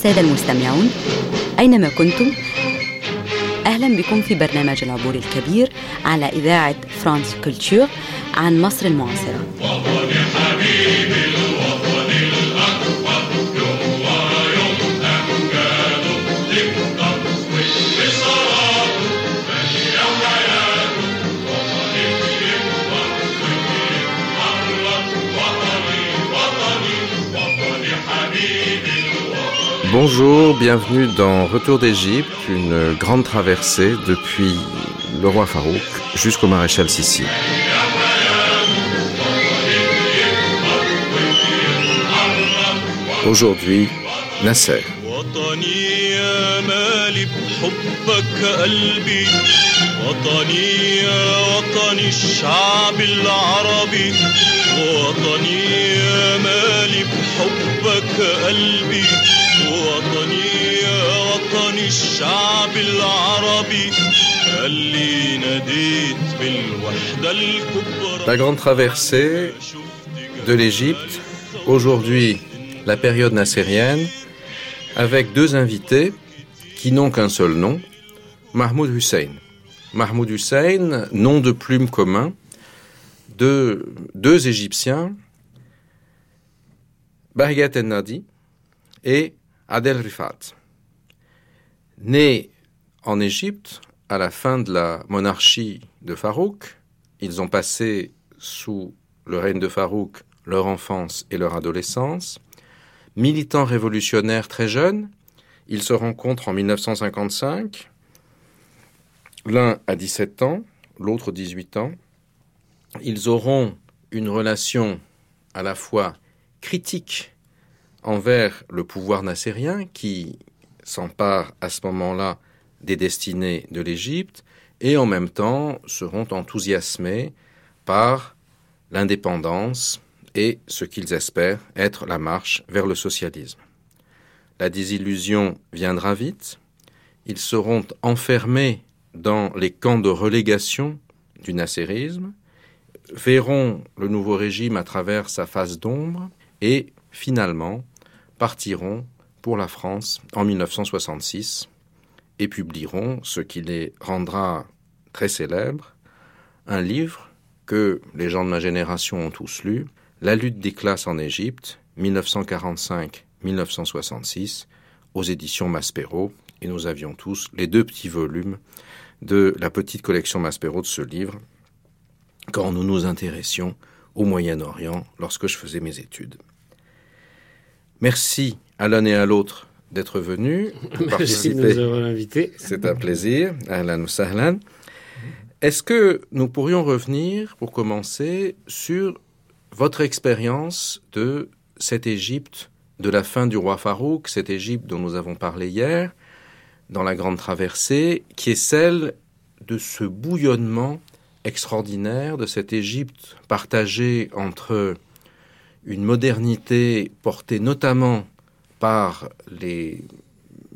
السادة المستمعون أينما كنتم؟ أهلا بكم في برنامج العبور الكبير على إذاعة فرانس كولتور عن مصر المعاصرة. Bonjour, bienvenue dans Retour d'Égypte, une grande traversée depuis le roi Farouk jusqu'au maréchal Sissi. Aujourd'hui, Nasser. La grande traversée de l'Égypte, aujourd'hui la période nassérienne, avec deux invités qui n'ont qu'un seul nom, Mahmoud Hussein. Mahmoud Hussein, nom de plume commun, de deux Égyptiens, Bahiyat el-Nadi et Adel Rifat. Nés en Égypte à la fin de la monarchie de Farouk, ils ont passé sous le règne de Farouk leur enfance et leur adolescence. Militants révolutionnaires très jeunes, ils se rencontrent en 1955. L'un a 17 ans, l'autre 18 ans. Ils auront une relation à la fois critique envers le pouvoir nassérien qui s'empare à ce moment-là des destinées de l'Égypte et en même temps seront enthousiasmés par l'indépendance et ce qu'ils espèrent être la marche vers le socialisme. La désillusion viendra vite, ils seront enfermés dans les camps de relégation du nasserisme, verront le nouveau régime à travers sa face d'ombre et finalement partiront pour la France en 1966 et publieront ce qui les rendra très célèbres, un livre que les gens de ma génération ont tous lu, La lutte des classes en Égypte, 1945-1966, aux éditions Maspero, et nous avions tous les deux petits volumes de la petite collection Maspero de ce livre, quand nous nous intéressions au Moyen-Orient lorsque je faisais mes études. Merci à l'un et à l'autre d'être venus. Merci de nous avoir invités. C'est un plaisir. Ahlan sahlan. Est-ce que nous pourrions revenir, pour commencer, sur votre expérience de cette Égypte de la fin du roi Farouk, cette Égypte dont nous avons parlé hier, dans la Grande Traversée, qui est celle de ce bouillonnement extraordinaire de cette Égypte partagée entre une modernité portée notamment par les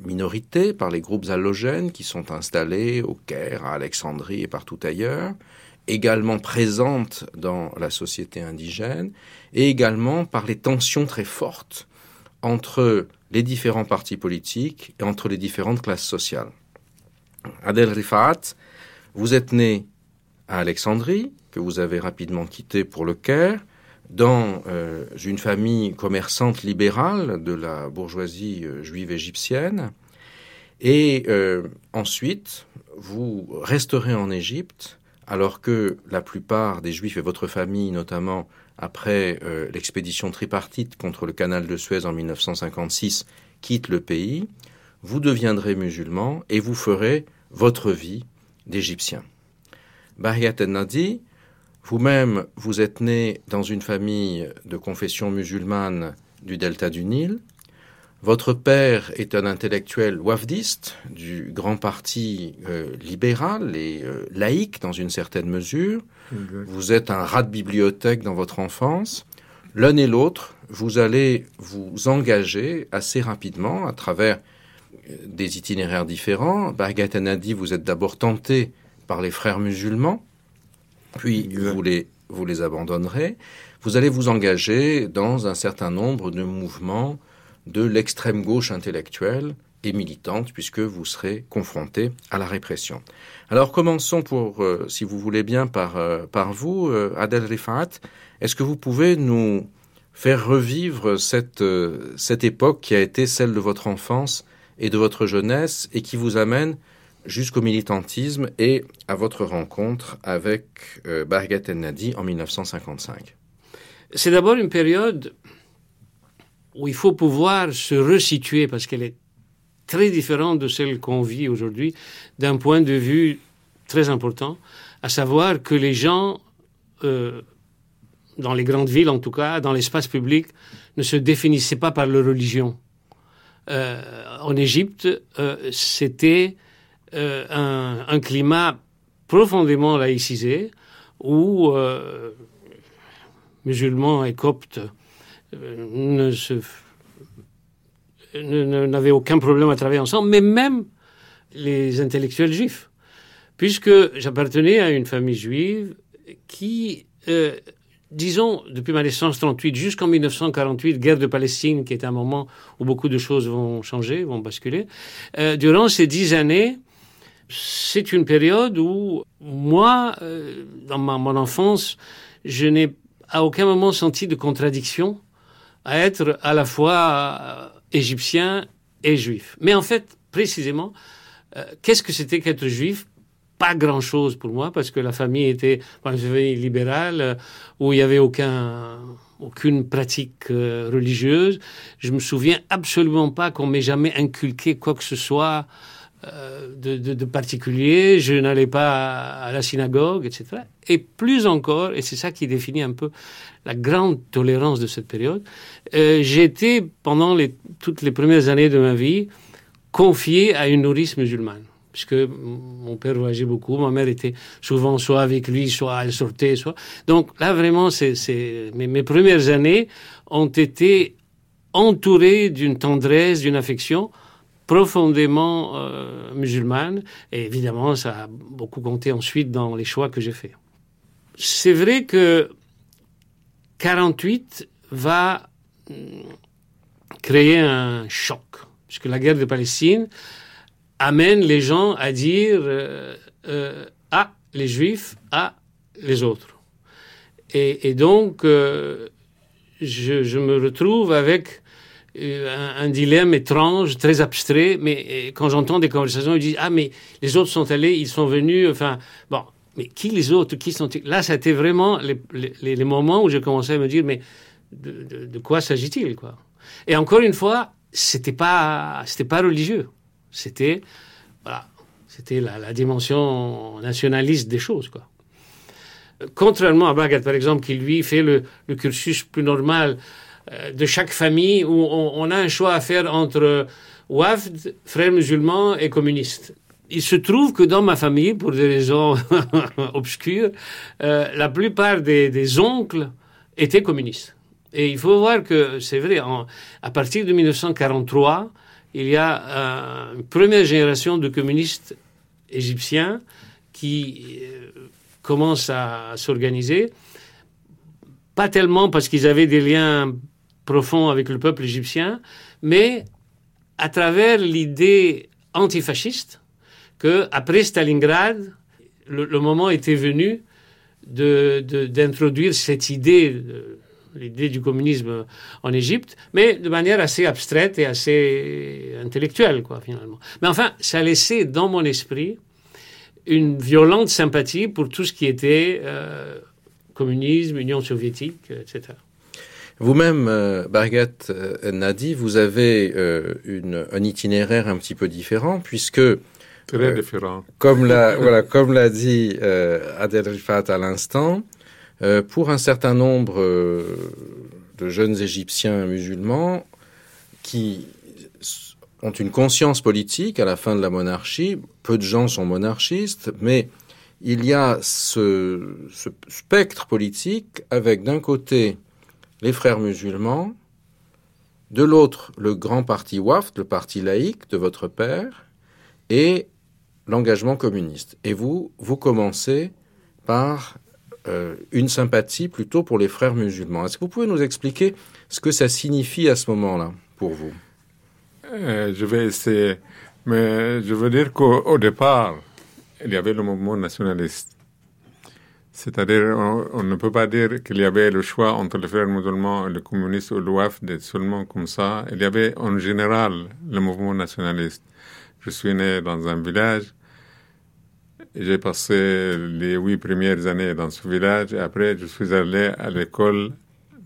minorités, par les groupes allogènes qui sont installés au Caire, à Alexandrie et partout ailleurs, également présentes dans la société indigène, et également par les tensions très fortes entre les différents partis politiques et entre les différentes classes sociales. Adel Rifat, vous êtes né à Alexandrie, que vous avez rapidement quitté pour le Caire, dans euh, une famille commerçante libérale de la bourgeoisie euh, juive égyptienne. Et euh, ensuite, vous resterez en Égypte, alors que la plupart des juifs et votre famille, notamment après l'expédition tripartite contre le canal de Suez en 1956, quittent le pays, vous deviendrez musulman et vous ferez votre vie d'Égyptien. Bahiyat el-Nadi, vous-même, vous êtes né dans une famille de confession musulmane du delta du Nil. Votre père est un intellectuel wafdiste du grand parti euh, libéral et euh, laïque dans une certaine mesure. Vous êtes un rat de bibliothèque dans votre enfance. L'un et l'autre, vous allez vous engager assez rapidement à travers euh, des itinéraires différents. Bargat Anadi, vous êtes d'abord tenté par les frères musulmans puis vous les, vous les abandonnerez, vous allez vous engager dans un certain nombre de mouvements de l'extrême gauche intellectuelle et militante, puisque vous serez confronté à la répression. Alors commençons pour, euh, si vous voulez bien, par, euh, par vous, euh, Adel Rifat. Est-ce que vous pouvez nous faire revivre cette, cette époque qui a été celle de votre enfance et de votre jeunesse et qui vous amène jusqu'au militantisme et à votre rencontre avec euh, Bargat El Nadi en 1955 C'est d'abord une période où il faut pouvoir se resituer parce qu'elle est très différente de celle qu'on vit aujourd'hui d'un point de vue très important, à savoir que les gens, euh, dans les grandes villes en tout cas, dans l'espace public, ne se définissaient pas par leur religion. Euh, en Égypte, euh, c'était euh, un, climat profondément laïcisé où euh, musulmans et coptes euh, n'avaient aucun problème à travailler ensemble, mais même les intellectuels juifs, puisque j'appartenais à une famille juive qui, disons, depuis ma naissance 38 jusqu'en 1948, guerre de Palestine, qui est un moment où beaucoup de choses vont changer, vont basculer, durant ces dix années, c'est une période où moi, euh, dans mon enfance, je n'ai à aucun moment senti de contradiction à être à la fois égyptien et juif. Mais en fait, précisément, euh, qu'est-ce que c'était qu'être juif? Pas grand-chose pour moi, parce que la famille était libérale, euh, où il n'y avait aucun, aucune pratique euh, religieuse. Je me souviens absolument pas qu'on m'ait jamais inculqué quoi que ce soit euh, de, de, particulier. Je n'allais pas à la synagogue, etc. Et plus encore, et c'est ça qui définit un peu la grande tolérance de cette période, euh, j'étais, pendant toutes les premières années de ma vie, confié à une nourrice musulmane. Puisque mon père voyageait beaucoup, ma mère était souvent soit avec lui, soit elle sortait, soit. Donc là, vraiment, mes premières années ont été entourées d'une tendresse, d'une affection profondément euh, musulmane. Et évidemment, ça a beaucoup compté ensuite dans les choix que j'ai faits. C'est vrai que 48 va créer un choc, puisque la guerre de Palestine amène les gens à dire euh, euh, ah les juifs, ah les autres. Et, donc euh, je, me retrouve avec un, un, dilemme étrange, très abstrait, mais quand j'entends des conversations, ils disent ah mais les autres sont allés, ils sont venus, enfin bon. Mais qui les autres Qui sont Là, c'était vraiment les, moments où j'ai commencé à me dire mais de, quoi s'agit-il quoi? Et encore une fois, c'était pas c'était pas religieux, c'était voilà, c'était la, la, dimension nationaliste des choses quoi. Contrairement à Bagat par exemple, qui lui fait le, cursus plus normal euh, de chaque famille où on, a un choix à faire entre Wafd, frères musulmans et communistes. Il se trouve que dans ma famille, pour des raisons obscures, euh, la plupart des, oncles étaient communistes. Et il faut voir que c'est vrai, à partir de 1943, il y a euh, une première génération de communistes égyptiens qui euh, commencent à, à s'organiser. Pas tellement parce qu'ils avaient des liens profonds avec le peuple égyptien, mais à travers l'idée antifasciste que après Stalingrad, le, moment était venu d'introduire cette idée de, l'idée du communisme en Égypte, mais de manière assez abstraite et assez intellectuelle, quoi, finalement. Mais enfin, ça laissait dans mon esprit une violente sympathie pour tout ce qui était euh, communisme, Union soviétique, etc. Vous-même, euh, Bargat euh, Nadi, vous avez euh, une, un itinéraire un petit peu différent, puisque Très différent. Comme l'a voilà, comme l'a dit Adel Rifat à l'instant, euh, pour un certain nombre euh, de jeunes Égyptiens musulmans qui ont une conscience politique à la fin de la monarchie, peu de gens sont monarchistes, mais il y a ce, ce spectre politique avec d'un côté les frères musulmans, de l'autre le grand parti Waft, le parti laïque de votre père, et l'engagement communiste. Et vous, vous commencez par euh, une sympathie plutôt pour les frères musulmans. Est-ce que vous pouvez nous expliquer ce que ça signifie à ce moment-là pour vous? Euh, je vais essayer. Mais je veux dire qu'au au départ, il y avait le mouvement nationaliste. C'est-à-dire, on, on ne peut pas dire qu'il y avait le choix entre les frères musulmans et les communistes ou l'OAF d'être seulement comme ça. Il y avait en général le mouvement nationaliste. Je suis né dans un village. J'ai passé les huit premières années dans ce village et après je suis allé à l'école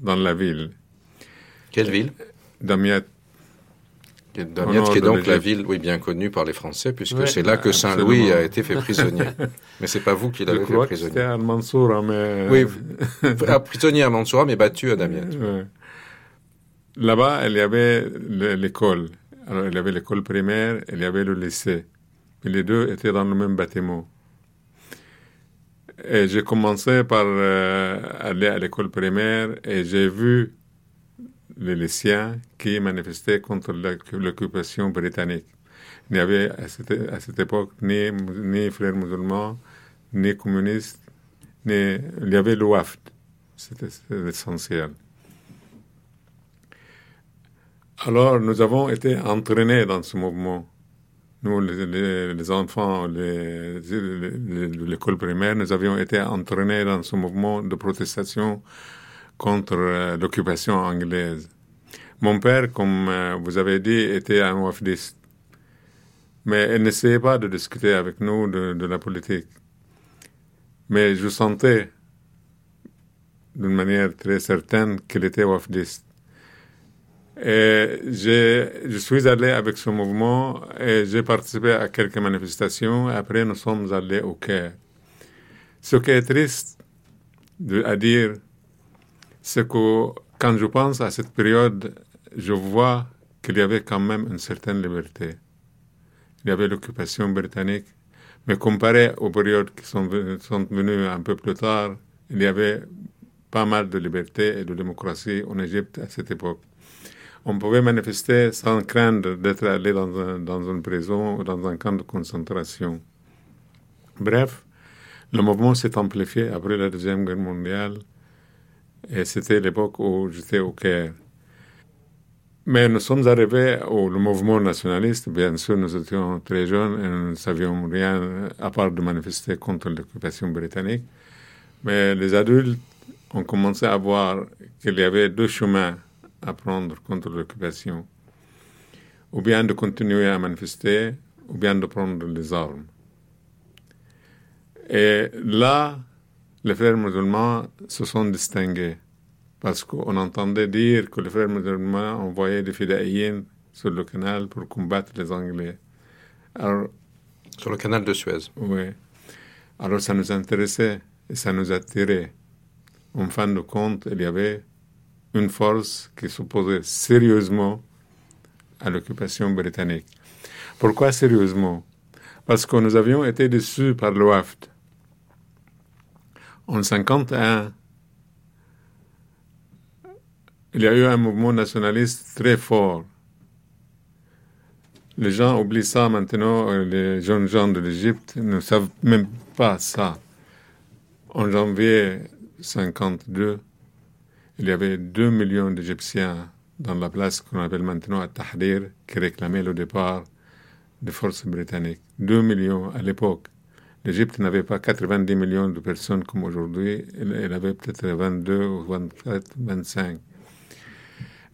dans la ville, Quelle ville? Damiette. Damiette, nord qui est donc la ville, oui, bien connue par les Français, puisque c'est là que Saint-Louis absolument. a été fait prisonnier. mais c'est pas vous qui l'avez fait que c'était prisonnier. à Mansour, mais... Oui, Ah, prisonnier à Mansoura, mais battu à Damiette. Là-bas, il y avait le- l'école. Alors, il y avait l'école primaire, il y avait le lycée. Et les deux étaient dans le même bâtiment. Et j'ai commencé par euh, aller à l'école primaire et j'ai vu les lycéens qui manifestaient contre l'oc- l'occupation britannique. Il n'y avait à cette, à cette époque ni, ni frères musulmans, ni communistes, ni, il y avait l'OAFD. C'était essentiel. Alors, nous avons été entraînés dans ce mouvement. Nous, les, les- les enfants de l'école primaire, nous avions été entraînés dans ce mouvement de protestation contre euh, l'occupation anglaise. Mon père, comme euh, vous avez dit, était un wafdiste. Mais il n'essayait pas de discuter avec nous de, la politique. Mais je sentais d'une manière très certaine qu'il était wafdiste. Et je suis allé avec ce mouvement et j'ai participé à quelques manifestations. Après, nous sommes allés au Caire. Ce qui est triste de- à dire, c'est que quand je pense à cette période, je vois qu'il y avait quand même une certaine liberté. Il y avait l'occupation britannique, mais comparé aux périodes qui sont, sont venues un peu plus tard, il y avait pas mal de liberté et de démocratie en Égypte à cette époque. On pouvait manifester sans craindre d'être allé dans, un- dans une prison ou dans un camp de concentration. Bref, le mouvement s'est amplifié après la Deuxième Guerre mondiale et c'était l'époque où j'étais au Caire. Mais nous sommes arrivés au mouvement nationaliste. Bien sûr, nous étions très jeunes et nous ne savions rien à part de manifester contre l'occupation britannique. Mais les adultes ont commencé à voir qu'il y avait deux chemins à prendre contre l'occupation. Ou bien de continuer à manifester, ou bien de prendre les armes. Et là, les frères musulmans se sont distingués. Parce qu'on entendait dire que les frères musulmans envoyaient des fidaïens sur le canal pour combattre les Anglais. Alors, Sur le canal de Suez. oui. Alors ça nous intéressait et ça nous attirait. En fin de compte, il y avait une force qui s'opposait sérieusement à l'occupation britannique. Pourquoi sérieusement? Parce que nous avions été déçus par le WAFD. En 51, il y a eu un mouvement nationaliste très fort. Les gens oublient ça maintenant, euh, les jeunes gens de l'Égypte ne savent même pas ça. En janvier 52, il y avait 2 millions d'Égyptiens dans la place qu'on appelle maintenant Tahrir qui réclamaient le départ des forces britanniques. 2 millions à l'époque. L'Égypte n'avait pas 90 millions de personnes comme aujourd'hui, elle avait peut-être 22 ou 24, 25.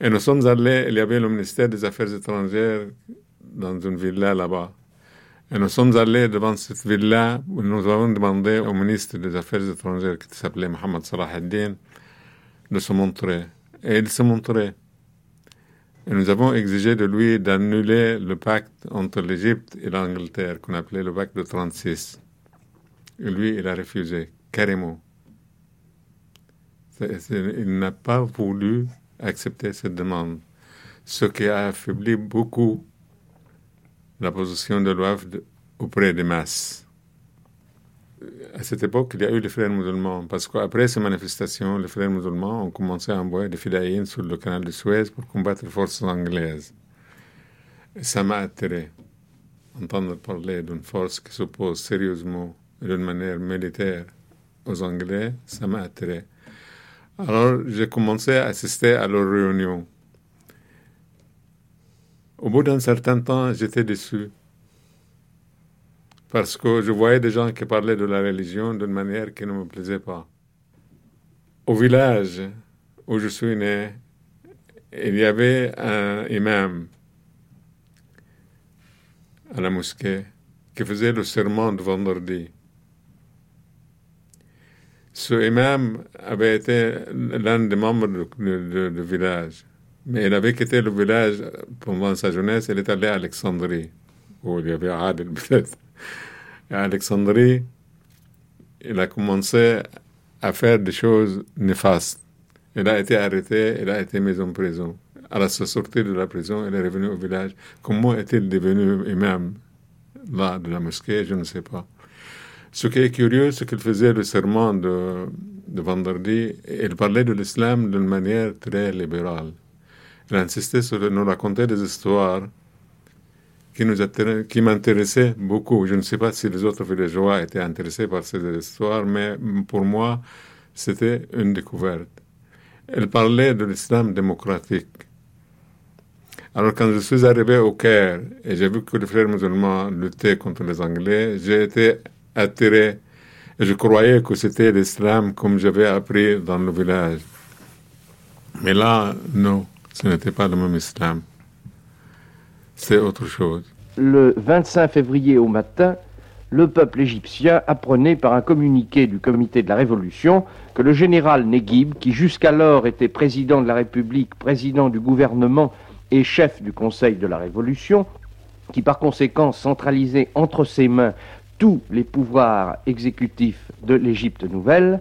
Et nous sommes allés, il y avait le ministère des Affaires étrangères dans une villa là-bas. Et nous sommes allés devant cette villa où nous avons demandé au ministre des Affaires étrangères qui s'appelait Mohamed Salah de se montrer. Et il se montrait. Et nous avons exigé de lui d'annuler le pacte entre l'Égypte et l'Angleterre qu'on appelait le pacte de 36. Lui, il a refusé, carrément. Il n'a pas voulu accepter cette demande, ce qui a affaibli beaucoup la position de l'OAF auprès des masses. À cette époque, il y a eu les frères musulmans, parce qu'après ces manifestations, les frères musulmans ont commencé à envoyer des fidaïens sur le canal de Suez pour combattre les forces anglaises. Et ça m'a attiré, entendre parler d'une force qui s'oppose sérieusement d'une manière militaire aux Anglais, ça m'a attiré. Alors, j'ai commencé à assister à leurs réunions. Au bout d'un certain temps, j'étais déçu. Parce que je voyais des gens qui parlaient de la religion d'une manière qui ne me plaisait pas. Au village où je suis né, il y avait un imam à la mosquée qui faisait le serment de vendredi. Ce imam avait été l'un des membres du village. Mais il avait quitté le village pendant sa jeunesse, il est allé à Alexandrie, où il y avait Adel peut-être. À Alexandrie, il a commencé à faire des choses néfastes. Il a été arrêté, il a été mis en prison. À la sortie de la prison, il est revenu au village. Comment est-il devenu imam là de la mosquée? Je ne sais pas. Ce qui est curieux, c'est qu'il faisait le serment de, vendredi. Il parlait de l'islam d'une manière très libérale. Il insistait sur nous raconter des histoires qui, m'intéressaient beaucoup. Je ne sais pas si les autres villageois étaient intéressés par ces histoires, mais pour moi, c'était une découverte. Il parlait de l'islam démocratique. Alors quand je suis arrivé au Caire et j'ai vu que les frères musulmans luttaient contre les Anglais, j'ai été attiré je croyais que c'était l'islam comme j'avais appris dans le village. Mais là, non. Ce n'était pas le même islam. C'est autre chose. Le 25 février au matin, le peuple égyptien apprenait par un communiqué du comité de la Révolution que le général Neguib, qui jusqu'alors était président de la République, président du gouvernement et chef du Conseil de la Révolution, qui par conséquent centralisait entre ses mains tous les pouvoirs exécutifs de l'Égypte nouvelle,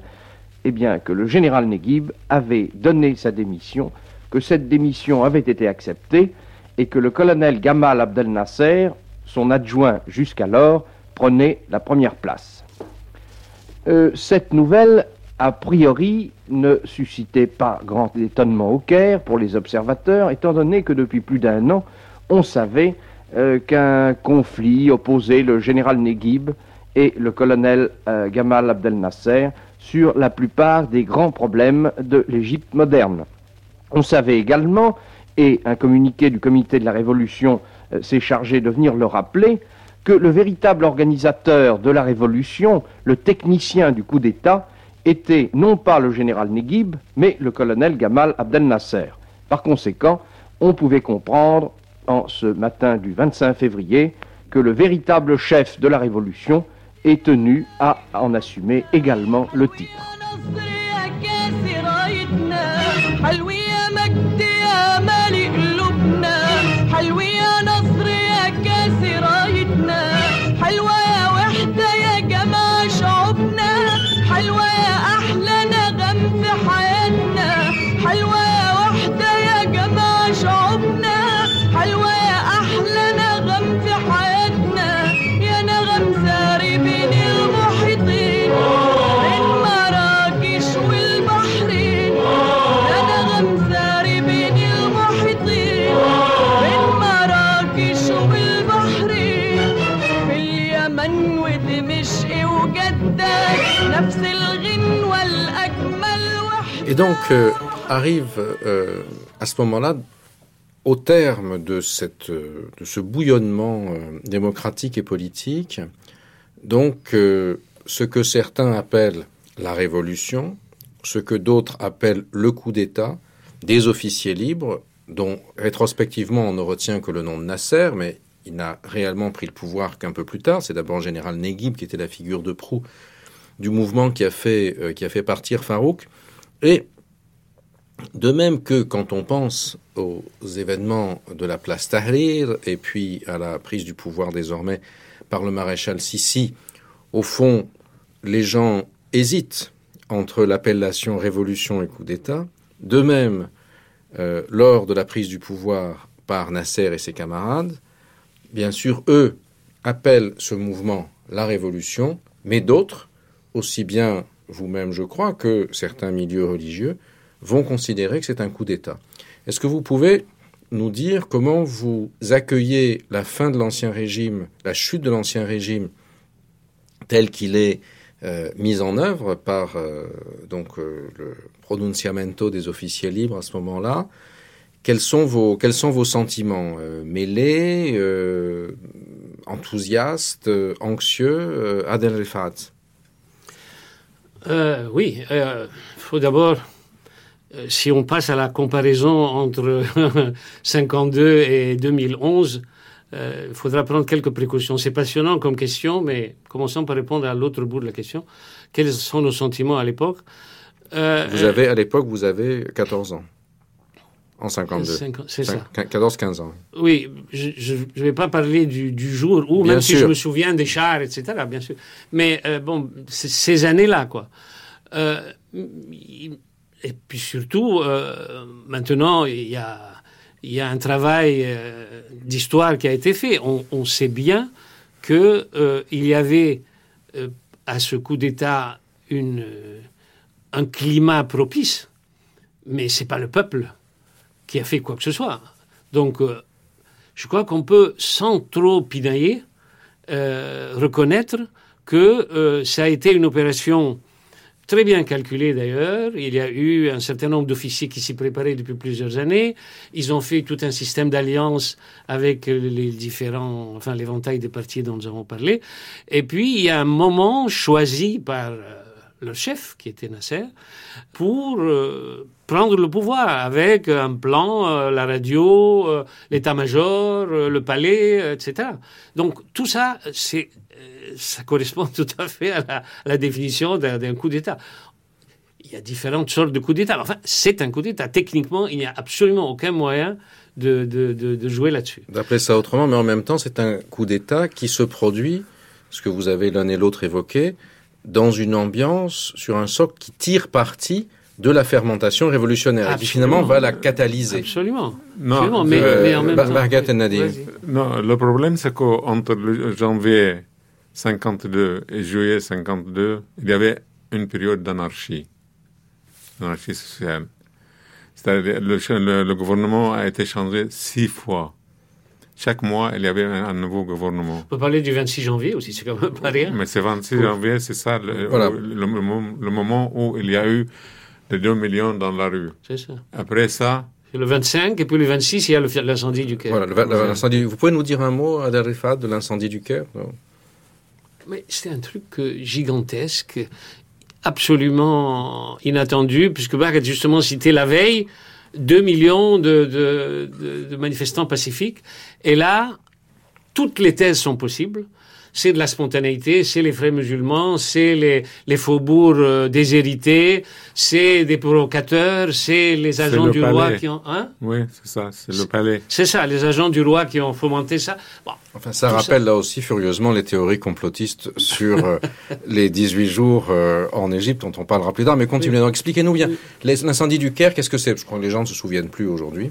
eh bien que le général Neguib avait donné sa démission que cette démission avait été acceptée et que le colonel Gamal Abdel Nasser, son adjoint jusqu'alors, prenait la première place. Euh, cette nouvelle, a priori, ne suscitait pas grand étonnement au Caire pour les observateurs, étant donné que depuis plus d'un an, on savait euh, qu'un conflit opposait le général Neguib et le colonel euh, Gamal Abdel Nasser sur la plupart des grands problèmes de l'Égypte moderne. On savait également, et un communiqué du comité de la Révolution euh, s'est chargé de venir le rappeler, que le véritable organisateur de la Révolution, le technicien du coup d'État, était non pas le général Neguib, mais le colonel Gamal Abdel Nasser. Par conséquent, on pouvait comprendre, en ce matin du 25 février, que le véritable chef de la Révolution est tenu à en assumer également le titre. مجد يا مالي قلوبنا حلوة Et donc euh, arrive euh, à ce moment-là, au terme de, cette, euh, de ce bouillonnement démocratique et politique, donc ce que certains appellent la révolution, ce que d'autres appellent le coup d'État, des officiers libres, dont rétrospectivement on ne retient que le nom de Nasser, mais il n'a réellement pris le pouvoir qu'un peu plus tard. C'est d'abord le général Neguib qui était la figure de proue du mouvement qui a fait, qui a fait partir Farouk. Et de même que quand on pense aux événements de la place Tahrir et puis à la prise du pouvoir désormais par le maréchal Sissi, au fond, les gens hésitent entre l'appellation révolution et coup d'État. De même, euh, lors de la prise du pouvoir par Nasser et ses camarades, bien sûr, eux appellent ce mouvement la révolution, mais d'autres, aussi bien vous-même, je crois, que certains milieux religieux, vont considérer que c'est un coup d'État. Est-ce que vous pouvez nous dire comment vous accueillez la fin de l'Ancien Régime, la chute de l'Ancien Régime tel qu'il est euh, mis en œuvre par euh, donc euh, le pronunciamento des officiers libres à ce moment-là? Quels sont vos, sentiments Mêlés, enthousiastes, anxieux Adel Rifat? Euh, oui, il faut d'abord, euh, si on passe à la comparaison entre 52 et 2011, euh, il faudra prendre quelques précautions. C'est passionnant comme question, mais commençons par répondre à l'autre bout de la question. Quels sont nos sentiments à l'époque? Euh, Vous avez, à l'époque, vous avez 14 ans. En 52. cinq- C'est ça. 14-15 ans. Oui, je ne vais pas parler du, du jour où, Bien même si je me souviens des chars, etc., bien sûr. Mais euh, bon, ces années-là, quoi. Euh, et puis surtout, euh, maintenant, il y a, il y a un travail d'histoire qui a été fait. On, on sait bien euh, il y avait à ce coup d'État un climat propice, mais c'est pas le peuple qui a fait quoi que ce soit. Donc, euh, je crois qu'on peut, sans trop pinailler, euh, reconnaître que euh, ça a été une opération très bien calculée d'ailleurs. Il y a eu un certain nombre d'officiers qui s'y préparaient depuis plusieurs années. Ils ont fait tout un système d'alliance avec les différents, enfin l'éventail des partis dont nous avons parlé. Et puis, il y a un moment choisi par euh, leur chef, qui était Nasser, pour prendre le pouvoir avec un plan, euh, la radio, euh, l'état-major, euh, le palais, etc. Donc tout ça, ça correspond tout à fait à la, définition d'un coup d'État. Il y a différentes sortes de coups d'État. Enfin, c'est un coup d'État. Techniquement, il n'y a absolument aucun moyen de, de jouer là-dessus. D'appeler ça autrement, mais en même temps, c'est un coup d'État qui se produit, ce que vous avez l'un et l'autre évoqué, dans une ambiance, sur un socle qui tire parti de la fermentation révolutionnaire et qui finalement va la catalyser. Absolument. Non, Absolument. Mais, Euh, mais en même temps. Non, le problème, c'est qu'entre janvier 52 et juillet 52, il y avait une période d'anarchie, d'anarchie sociale. C'est-à-dire, le, le, le gouvernement a été changé six fois. Chaque mois, il y avait un, un nouveau gouvernement. On peut parler du 26 janvier aussi, c'est quand même pas rien. Mais c'est 26 janvier, c'est ça le, Voilà. le, le mom- le moment où il y a eu les 2 millions dans la rue. C'est ça. Après ça, C'est le 25, et puis le 26, il y a l'incendie du Caire. Voilà, l'incendie. Vous pouvez nous dire un mot, Adel Rifat, de l'incendie du Caire Mais c'est un truc euh, gigantesque, absolument inattendu, puisque Bach a justement cité la veille 2 millions de, de- de- de manifestants pacifiques. Et là, toutes les thèses sont possibles. C'est de la spontanéité, c'est les frères musulmans, c'est les, les faubourgs euh, déshérités, c'est des provocateurs, c'est les agents le du palais. roi qui ont... Hein? Oui, c'est ça, c'est le palais. c'est ça, les agents du roi qui ont fomenté ça. Bon, Enfin, ça rappelle là aussi furieusement les théories complotistes sur euh, les 18 jours euh, en Égypte, dont on parlera plus tard. Mais continuez, donc expliquez-nous bien. L'incendie du Caire, qu'est-ce que c'est? Je crois que les gens ne se souviennent plus aujourd'hui.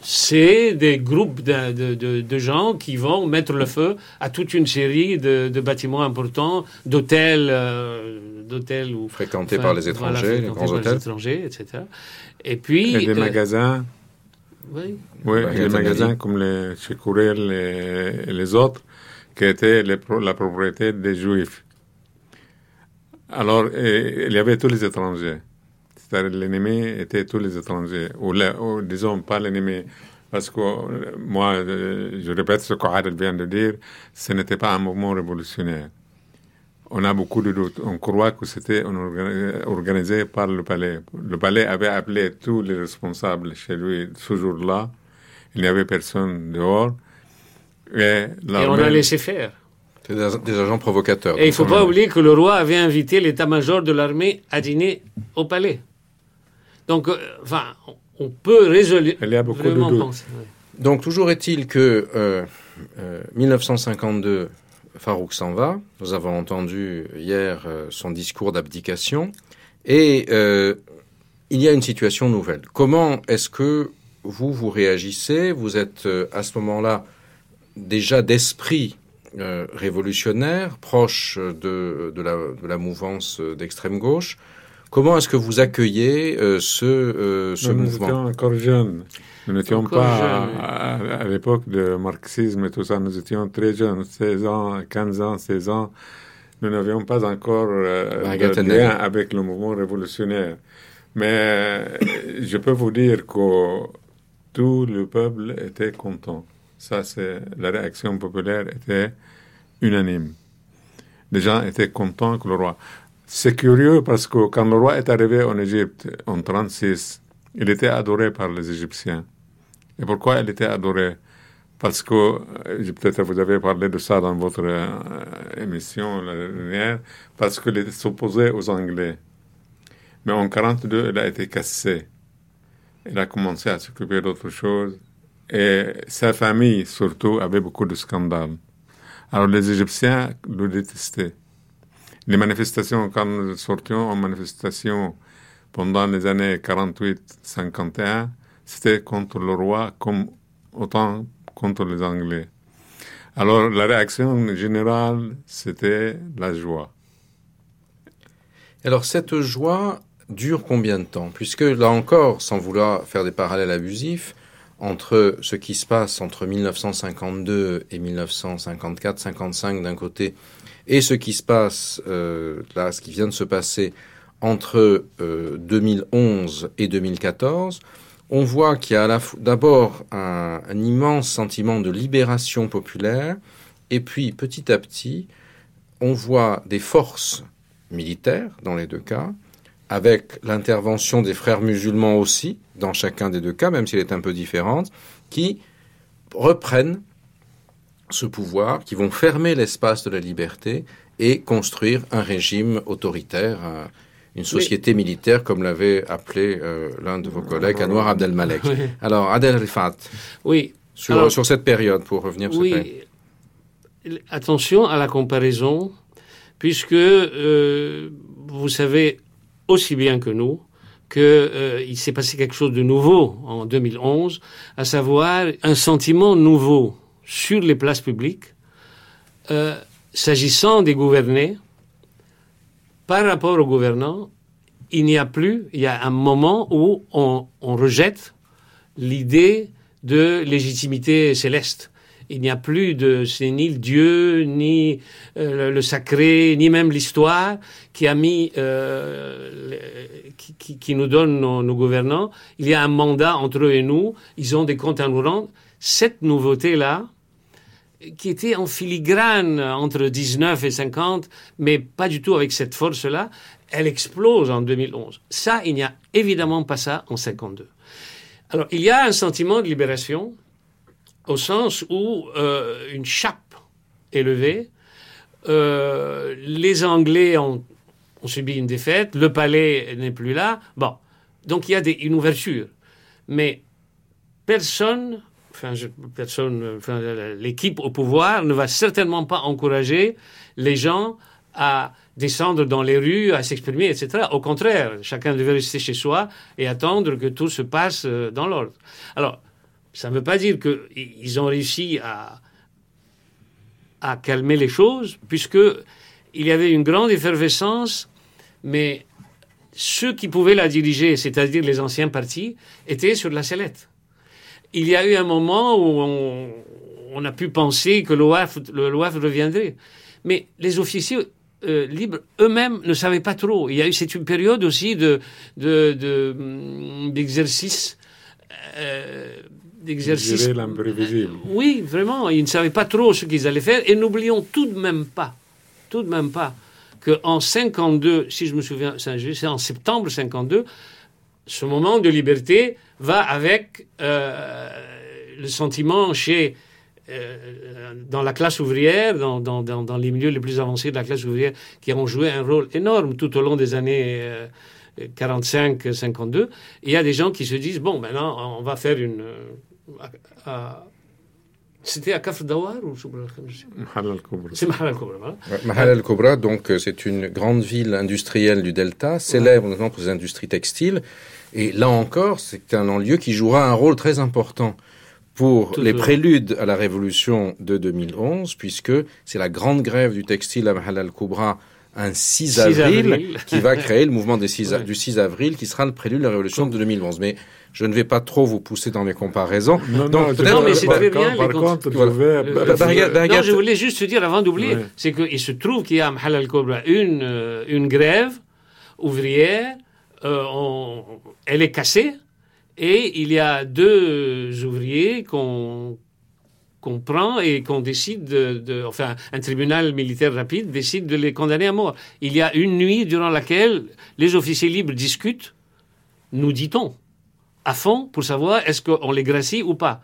C'est des groupes de, de- de- de gens qui vont mettre le feu à toute une série de, de bâtiments importants, d'hôtels, euh, d'hôtels ou Fréquentés enfin, par les voilà, étrangers, les fréquentés grands par hôtels. les étrangers, etc. Et puis, Et des euh, magasins, oui, oui, Bah, et il y a des Tanadi. magasins comme les chez Courel et, et les autres, qui étaient les la propriété des Juifs. Alors, et- il y avait tous les étrangers. C'est-à-dire l'ennemi était tous les étrangers. Ou, la- ou disons, pas l'ennemi. Parce que moi, je répète ce qu'Adel vient de dire, ce n'était pas un mouvement révolutionnaire. On a beaucoup de doutes. On croit que c'était organisé par le palais. Le palais avait appelé tous les responsables chez lui ce jour-là. Il n'y avait personne dehors. Et, et on a laissé faire. C'est des, des agents provocateurs. Et il ne faut pas oublier que le roi avait invité l'état-major de l'armée à dîner au palais. Donc, euh, enfin, on- on peut doutes. penser, ouais. Donc, toujours est-il que euh, euh, 1952, Farouk s'en va. Nous avons entendu hier euh, son discours d'abdication. Et euh, il y a une situation nouvelle. Comment est-ce que vous, vous réagissez? Vous êtes euh, à ce moment-là déjà d'esprit euh, révolutionnaire, proche de, de, la, de la mouvance euh, d'extrême gauche. Comment est-ce que vous accueillez euh, ce, euh, ce nous mouvement étions encore jeunes. Nous n'étions pas à, l'époque de marxisme et tout ça. Nous étions très jeunes, 16 ans, 15 ans, 16 ans. Nous n'avions pas encore euh, de lien avec le mouvement révolutionnaire. Mais je peux vous dire que tout le peuple était content. Ça, c'est la réaction populaire était unanime. Les gens étaient contents que le roi. C'est curieux parce que quand le roi est arrivé en Égypte en 36, il était adoré par les Égyptiens. Et pourquoi il était adoré? Parce que, euh, peut-être vous avez parlé de ça dans votre euh, émission la dernière, parce qu'il s'opposait aux Anglais. Mais en 42, il a été cassé. Il a commencé à s'occuper d'autre chose. Et sa famille, surtout, avait beaucoup de scandales. Alors les Égyptiens le détestaient. Les manifestations, quand nous sortions en manifestation pendant les années 48-51, c'était contre le roi comme autant contre les Anglais. Alors la réaction générale, c'était la joie. Alors cette joie dure combien de temps? Puisque là encore, sans vouloir faire des parallèles abusifs, entre ce qui se passe entre 1952 et 1954-55 d'un côté, et ce qui se passe euh, là, ce qui vient de se passer entre euh, 2011 et 2014, on voit qu'il y a d'abord un, un immense sentiment de libération populaire, et puis petit à petit, on voit des forces militaires dans les deux cas, avec l'intervention des frères musulmans aussi, dans chacun des deux cas, même s'il est un peu différente, qui reprennent ce pouvoir, qui vont fermer l'espace de la liberté et construire un régime autoritaire, un- une société militaire, comme l'avait appelé euh, l'un de vos collègues, Anwar Abdelmalek. Oui. Alors, Adel Rifat, Oui, sur, Alors- sur cette période, pour revenir plaît. oui. Attention à la comparaison, puisque euh, vous savez aussi bien que nous que euh, s'est passé quelque chose de nouveau en 2011, à savoir un sentiment nouveau sur les places publiques, euh, s'agissant des gouvernés, par rapport aux gouvernants, il n'y a plus, il y a un moment où on, rejette l'idée de légitimité céleste. Il n'y a plus de, c'est ni le Dieu, ni euh, le, sacré, ni même l'histoire euh, qui nous donne nos, nos gouvernants. Il y a un mandat entre eux et nous. Ils ont des comptes à nous rendre. Cette nouveauté-là, qui était en filigrane entre 19 et 50, mais pas du tout avec cette force-là, elle explose en 2011. Ça, il n'y a évidemment pas ça en 52. Alors, il y a un sentiment de libération au sens où euh, une chape est levée, euh, les Anglais ont, subi une défaite, le palais n'est plus là. Bon, donc il y a une ouverture. Mais personne, enfin, l'équipe au pouvoir ne va certainement pas encourager les gens à descendre dans les rues, à s'exprimer, etc. Au contraire, chacun devait rester chez soi et attendre que tout se passe euh, dans l'ordre. Alors, ça ne veut pas dire qu'ils ont réussi à, à calmer les choses, puisque il y avait une grande effervescence, mais ceux qui pouvaient la diriger, c'est-à-dire les anciens partis, étaient sur la sellette. Il y a eu un moment où on, on a pu penser que l'OAF, le l'OAF reviendrait. Mais les officiers euh, libres eux-mêmes ne savaient pas trop. Il y a eu, c'est une période aussi de, de, de, hum, d'exercice, euh, d'exercice. L'imprévisible. Oui, vraiment, ils ne savaient pas trop ce qu'ils allaient faire. Et n'oublions tout de même pas, tout de même pas, qu'en 52, si je me souviens, c'est c'est en septembre 52, ce moment de liberté va avec euh, le sentiment chez euh, dans la classe ouvrière, dans, dans, dans, les milieux les plus avancés de la classe ouvrière, qui ont joué un rôle énorme tout au long des années euh, 45-52, il y a des gens qui se disent, bon, maintenant, on va faire une... C'était à Kafr Dawar ou Mahal al-Kubra. C'est Mahal al-Kubra, voilà. Mahal al-Kubra, donc, c'est une grande ville industrielle du Delta, célèbre notamment pour ses industries textiles. Et là encore, c'est un lieu qui jouera un rôle très important pour Tout les préludes à la révolution de 2011, puisque c'est la grande grève du textile à Mahal el Kobra un 6 6 avril, avril. qui va créer le mouvement des 6 a- Ouais. du 6 avril, qui sera le prélude de la révolution de 2011. Mais je ne vais pas trop vous pousser dans mes comparaisons. Non, Donc, non, peut-être- Non, mais c'est très bien, Par contre, Voilà. Euh, Bah, bah, bah, Non, je voulais juste te dire avant d'oublier, Ouais. c'est qu'il se trouve qu'il y a à Mahal al-Kubra une, euh, une grève ouvrière euh, elle est cassée et il y a deux ouvriers qu'on qu'on prend et qu'on décide de, de- Enfin, un tribunal militaire rapide décide de les condamner à mort. Il y a une nuit durant laquelle les officiers libres discutent, nous dit-on, à fond pour savoir est-ce qu'on les gracie ou pas.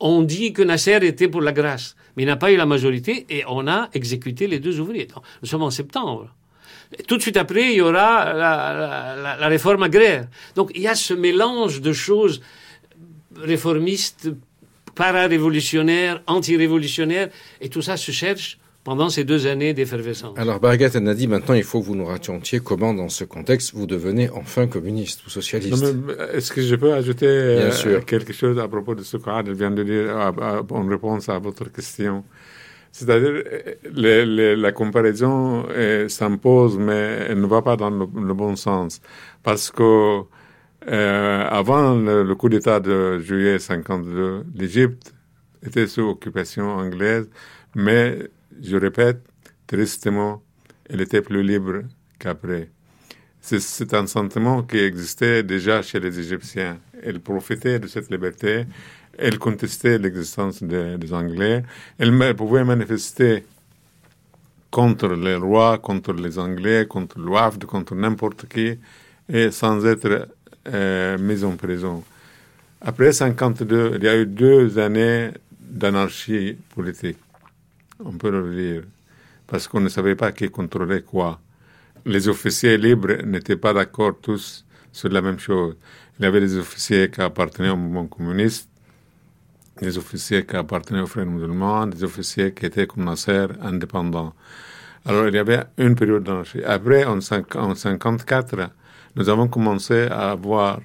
On dit que Nasser était pour la grâce, mais il n'a pas eu la majorité et on a exécuté les deux ouvriers. Nous sommes en septembre. Tout de suite après, il y aura la, la- la- la réforme agraire. Donc il y a ce mélange de choses réformistes, para-révolutionnaires, anti-révolutionnaires, et tout ça se cherche pendant ces deux années d'effervescence. Alors, Bargat elle a dit maintenant, il faut que vous nous racontiez comment, dans ce contexte, vous devenez enfin communiste ou socialiste. Non, mais Est-ce que je peux ajouter euh, quelque chose à propos de ce qu'Adel vient de dire à- à- en réponse à votre question C'est-à-dire, la comparaison euh, s'impose, mais elle ne va pas dans le, bon sens. Parce que euh, avant le, coup d'État de juillet 52, l'Égypte était sous occupation anglaise, mais, je répète, tristement, elle était plus libre qu'après. C'est un sentiment qui existait déjà chez les Égyptiens. Ils profitaient de cette liberté. Ils contestaient l'existence des, Anglais. Ils ma- pouvaient manifester contre les rois, contre les Anglais, contre l'OAFD, contre n'importe qui, et sans être euh, mis en prison. Après 52, il y a eu deux années d'anarchie politique. On peut le dire. Parce qu'on ne savait pas qui contrôlait quoi les officiers libres n'étaient pas d'accord tous sur la même chose. Il y avait des officiers qui appartenaient au mouvement communiste, des officiers qui appartenaient aux frères musulmans, des officiers qui étaient comme Nasser, indépendants. Alors il y avait une période d'anarchie. Après, en 1954, nous avons commencé à avoir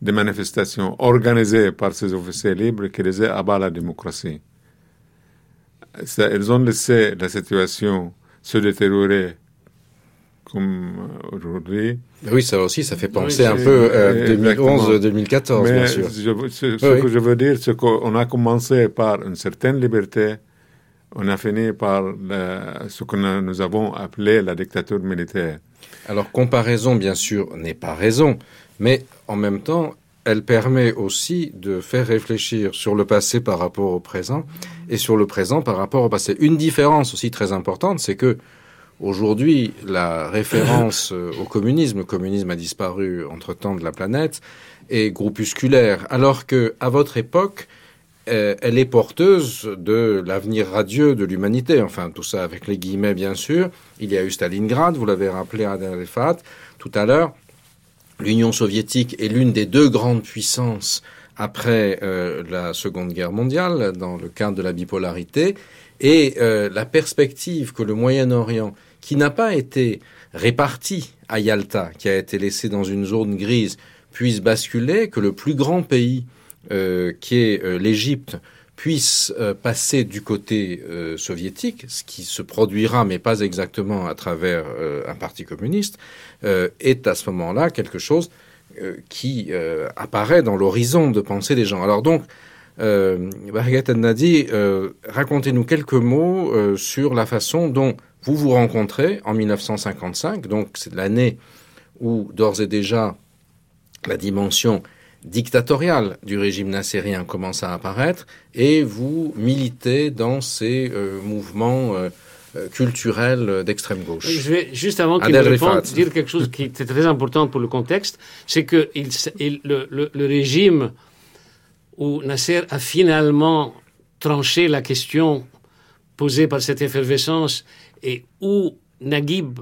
des manifestations organisées par ces officiers libres qui disaient à bas la démocratie. Ils ont laissé la situation se détériorer comme aujourd'hui. Oui, ça aussi, ça fait penser Oui, un peu euh, exactement. 2011-2014, bien sûr. je- ce, ce Oui, que je veux dire, c'est qu'on a commencé par une certaine liberté, on a fini par la- ce que nous- nous avons appelé la dictature militaire. Alors, comparaison, bien sûr, n'est pas raison, mais en même temps, elle permet aussi de faire réfléchir sur le passé par rapport au présent et sur le présent par rapport au passé. Une différence aussi très importante, c'est que aujourd'hui, la référence euh, au communisme, le communisme a disparu entre-temps de la planète, est groupusculaire, alors que à votre époque, euh, elle est porteuse de l'avenir radieux de l'humanité. Enfin, tout ça avec les guillemets, bien sûr. Il y a eu Stalingrad, vous l'avez rappelé à Arifat tout à l'heure. L'Union soviétique est l'une des deux grandes puissances après euh, la Seconde Guerre mondiale, dans le cadre de la bipolarité. Et la perspective que le Moyen-Orient, qui n'a pas été réparti à Yalta, qui a été laissé dans une zone grise, puisse basculer, que le plus grand pays euh, qui est euh, l'Égypte puisse euh, passer du côté euh, soviétique, ce qui se produira, mais pas exactement à travers euh, un parti communiste, euh, est à ce moment-là quelque chose qui apparaît dans l'horizon de pensée des gens. Alors donc, euh, Bargat Nadi, racontez-nous quelques mots sur la façon dont vous vous rencontrez en 1955. Donc c'est l'année où d'ores et déjà la dimension dictatoriale du régime nassérien commence à apparaître et vous militez dans ces euh, mouvements euh, euh, culturels d'extrême gauche. Je vais, juste avant qu'il me réponde, dire quelque chose qui était très important pour le contexte, c'est que il, s- il- le, le- le régime où Nasser a finalement tranché la question posée par cette effervescence et où Naguib,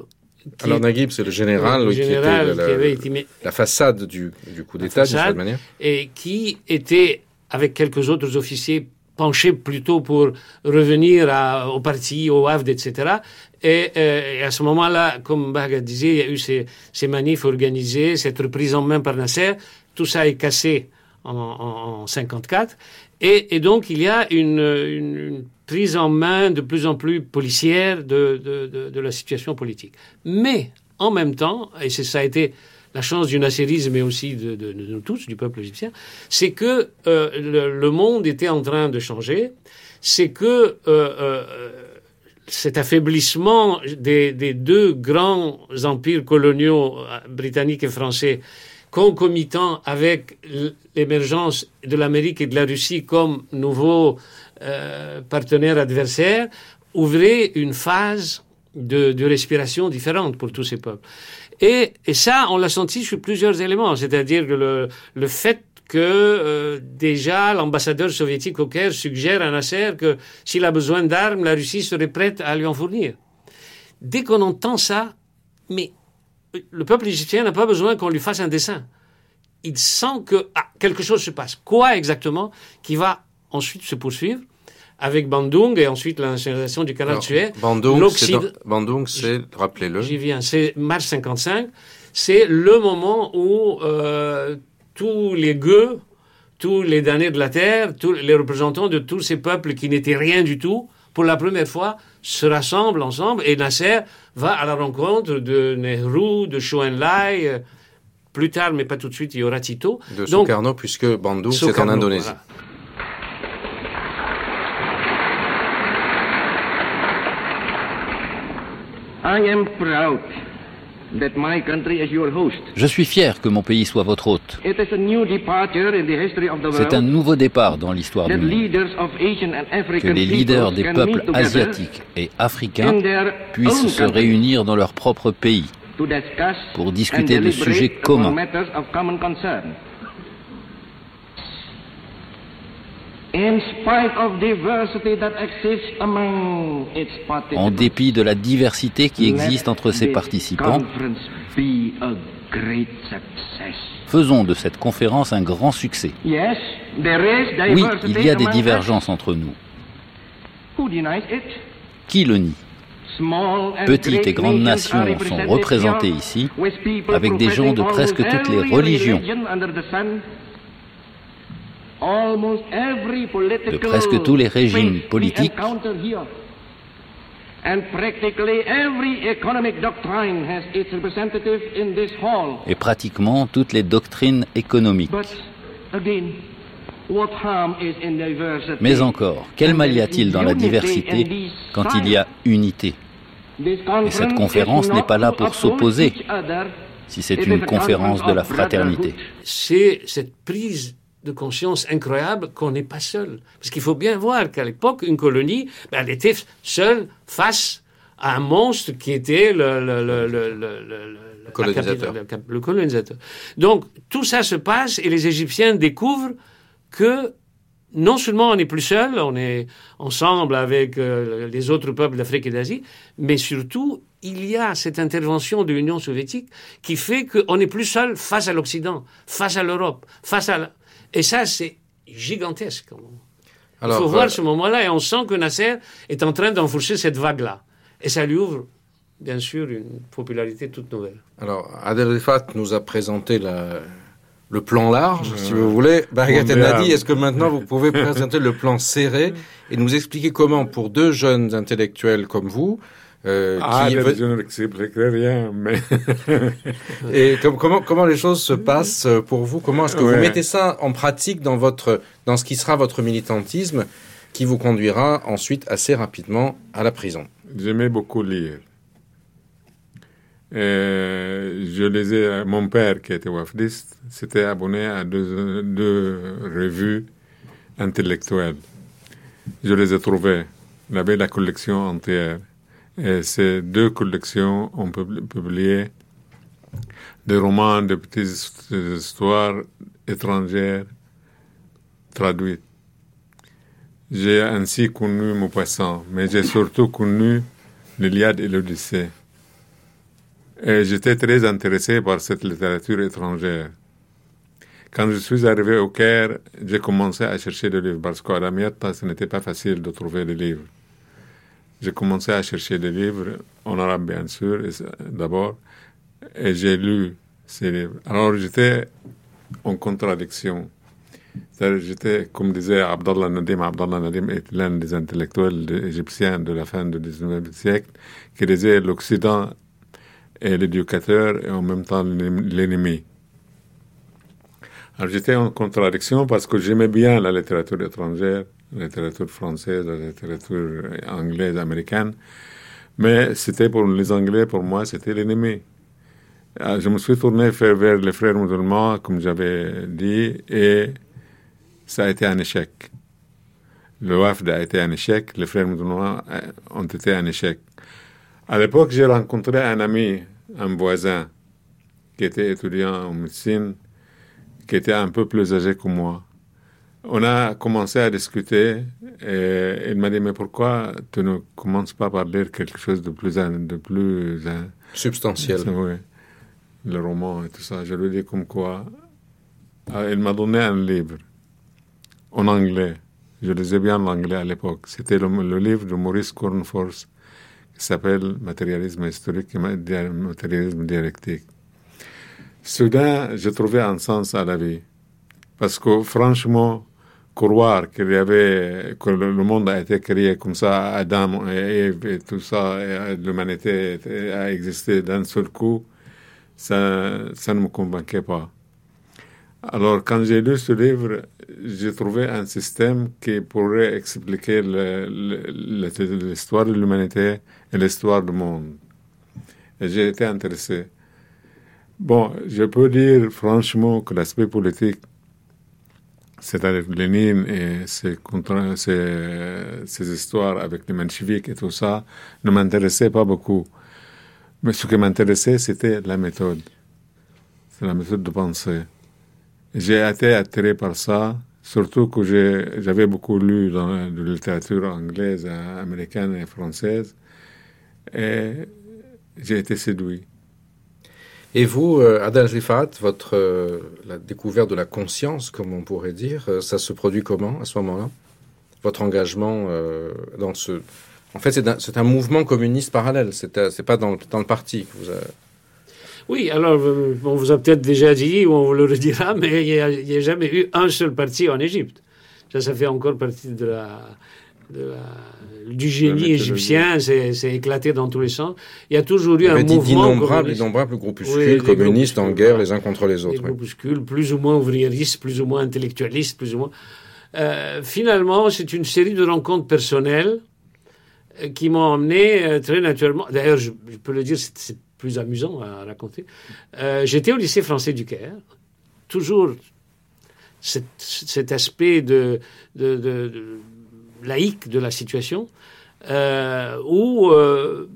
qui Alors Naguib, c'est le général, le oui, qui était général la, qui avait été la façade du, du coup d'État, d'une certaine manière. et qui était, avec quelques autres officiers, penché plutôt pour revenir à- au parti, au HAVD, etc. Et, euh, et à ce moment-là, comme Baga disait, il y a eu ces, ces manifs organisés, cette reprise en main par Nasser. Tout ça est cassé en, en, en 54. Et, et donc, il y a une, une, une prise en main de plus en plus policière de, de, de, de la situation politique. Mais, en même temps, et ça a été la chance du nasserisme mais aussi de nous tous, du peuple égyptien, c'est que euh, le, le monde était en train de changer, c'est que euh, euh, cet affaiblissement des, des deux grands empires coloniaux euh, britanniques et français concomitant avec l'émergence de l'Amérique et de la Russie comme nouveaux euh, partenaires adversaires, ouvrait une phase de, respiration différente pour tous ces peuples. Et, ça, on l'a senti sur plusieurs éléments, c'est-à-dire le, le fait que euh, déjà l'ambassadeur soviétique au Caire suggère à Nasser que s'il a besoin d'armes, la Russie serait prête à lui en fournir. Dès qu'on entend ça, mais le peuple égyptien n'a pas besoin qu'on lui fasse un dessin. Il sent que ah, quelque chose se passe. Quoi exactement qui va ensuite se poursuivre avec Bandung et ensuite la nationalisation du canal de Alors, Suez. Bandung, c'est, rappelez-le, J'y viens. C'est mars 55. C'est le moment où euh, tous les gueux, tous les damnés de la terre, tous les représentants de tous ces peuples qui n'étaient rien du tout, pour la première fois, se rassemblent ensemble et Nasser va à la rencontre de Nehru, de Chou En-lai. euh, Plus tard, mais pas tout de suite, il y aura Tito. de Donc, Sukarno, puisque Bandung, c'est en Indonésie. voilà. I am proud Je suis fier que mon pays soit votre hôte. It is a new departure in the history of the C'est un world nouveau départ dans l'histoire du monde. leaders of Asian and Que African les leaders des peoples can meet peuples asiatiques et africains in their puissent own se réunir dans leur propre pays to discuss pour discuter de sujets communs. En dépit de la diversité qui existe entre this participants. Faisons de cette conférence un grand succès. Oui, diversity il y a des divergences entre nous. Qui le nie? Petites et grandes nations sont représentées ici avec des gens de presque toutes les religions. De presque tous les régimes politiques. encounter here. And practically every economic doctrine has its representative in this hall. et pratiquement toutes les doctrines économiques. But again, what harm is in diversity? Mais encore, quel mal y a-t-il dans la diversité quand il y a unité? This Et cette conference conférence is n'est not pas là to pour oppose s'opposer, si c'est une conférence de la conference of fraternité c'est cette prise de conscience incroyable qu'on n'est pas seul. Parce qu'il faut bien voir qu'à l'époque, une colonie, ben, elle était seule face à un monstre qui était le, capitale- colonisateur. Donc, tout ça se passe et les Égyptiens découvrent que non seulement on n'est plus seul, on est ensemble avec euh, les autres peuples d'Afrique et d'Asie, mais surtout, il y a cette intervention de l'Union soviétique qui fait qu'on n'est plus seul face à l'Occident, face à l'Europe, face à... la- Et ça, c'est gigantesque. Il faut euh, voir ce moment-là et on sent que Nasser est en train d'enfourcher cette vague-là. Et ça lui ouvre, bien sûr, une popularité toute nouvelle. Alors, Adel Rifat nous a présenté la- le plan large, si vous voulez. El Nadi, est-ce que maintenant vous pouvez présenter le plan serré et nous expliquer comment, pour deux jeunes intellectuels comme vous, euh, Ah, qui- je ne rien, mais et com- comment comment les choses se passent euh, pour vous? Comment est-ce que vous mettez ça en pratique dans votre dans ce qui sera votre militantisme, qui vous conduira ensuite assez rapidement à la prison? J'aimais beaucoup lire. Je lisais, mon père qui était wafdiste, s'était abonné à deux, deux revues intellectuelles. Je les ai trouvées. Il avait la collection entière. Et ces deux collections ont pub- publié des romans, de petites histoires étrangères traduites. J'ai ainsi connu Maupassant, mais j'ai surtout connu l'Iliade et l'Odyssée. Et j'étais très intéressé par cette littérature étrangère. Quand je suis arrivé au Caire, j'ai commencé à chercher des livres, parce qu'à Damietta, ce n'était pas facile de trouver des livres. J'ai commencé à chercher des livres, en arabe bien sûr, d'abord, et j'ai lu ces livres. Alors j'étais en contradiction. J'étais, comme disait Abdallah Nadim, Abdallah Nadim est l'un des intellectuels égyptiens de la fin du 19e siècle, qui disait l'Occident est l'éducateur et en même temps l'en- l'ennemi. Alors j'étais en contradiction parce que j'aimais bien la littérature étrangère, la littérature française, la littérature anglaise, américaine. Mais c'était pour les Anglais, pour moi, c'était l'ennemi. Ah, Je me suis tourné vers les frères musulmans, comme j'avais dit, et ça a été un échec. Le WAFD a été un échec, les frères musulmans euh, ont été un échec. À l'époque, j'ai rencontré un ami, un voisin, qui était étudiant en médecine, qui était un peu plus âgé que moi. On a commencé à discuter et il m'a dit, mais pourquoi tu ne commences pas par lire quelque chose de plus... De plus euh, Substantiel. oui, le roman et tout ça. Je lui ai dit comme quoi. Ah, il m'a donné un livre en anglais. Je lisais bien l'anglais à l'époque. C'était le, le livre de Maurice Cornforce qui s'appelle Matérialisme historique et matérialisme dialectique. Soudain, j'ai trouvé un sens à la vie. Parce que franchement, croire qu'il y avait, que le monde a été créé comme ça, Adam et Ève et tout ça, et l'humanité a existé d'un seul coup, ça, ça ne me convainquait pas. Alors, quand j'ai lu ce livre, j'ai trouvé un système qui pourrait expliquer l'histoire de l'humanité et l'histoire du monde. J'ai été intéressé. Bon, je peux dire franchement que l'aspect politique, c'est-à-dire Lénine et ses, histoires avec les mencheviks et tout ça, ne m'intéressait pas beaucoup. Mais ce qui m'intéressait, c'était la méthode. C'est la méthode de pensée. J'ai été attiré par ça, surtout que j'avais beaucoup lu dans la de littérature anglaise, américaine et française, et j'ai été séduit. Et vous, euh, Adel Rifat, votre euh, la découverte de la conscience, comme on pourrait dire, euh, ça se produit comment à ce moment-là? Votre engagement dans ce... En fait, c'est un, un mouvement communiste parallèle. C'est pas dans, dans le parti que vous avez... Oui, alors, on vous a peut-être déjà dit, ou on vous le redira, mais il n'y a, a jamais eu un seul parti en Égypte. Ça, ça fait encore partie de la, de la- du génie égyptien, c'est éclaté dans tous les sens. Il y a toujours eu Il y un mouvement d'innombrables innombrables groupuscules Oui, des communistes en guerre les uns contre les des autres. oui. groupuscules, plus ou moins ouvriéristes, plus ou moins intellectualistes, plus ou moins. Euh, finalement, c'est une série de rencontres personnelles euh, qui m'ont emmené euh, très naturellement. D'ailleurs, je, je peux le dire, c'est plus amusant à raconter. Euh, J'étais au lycée français du Caire, toujours cet, cet aspect de, de, de- de laïque de la situation, euh, où euh,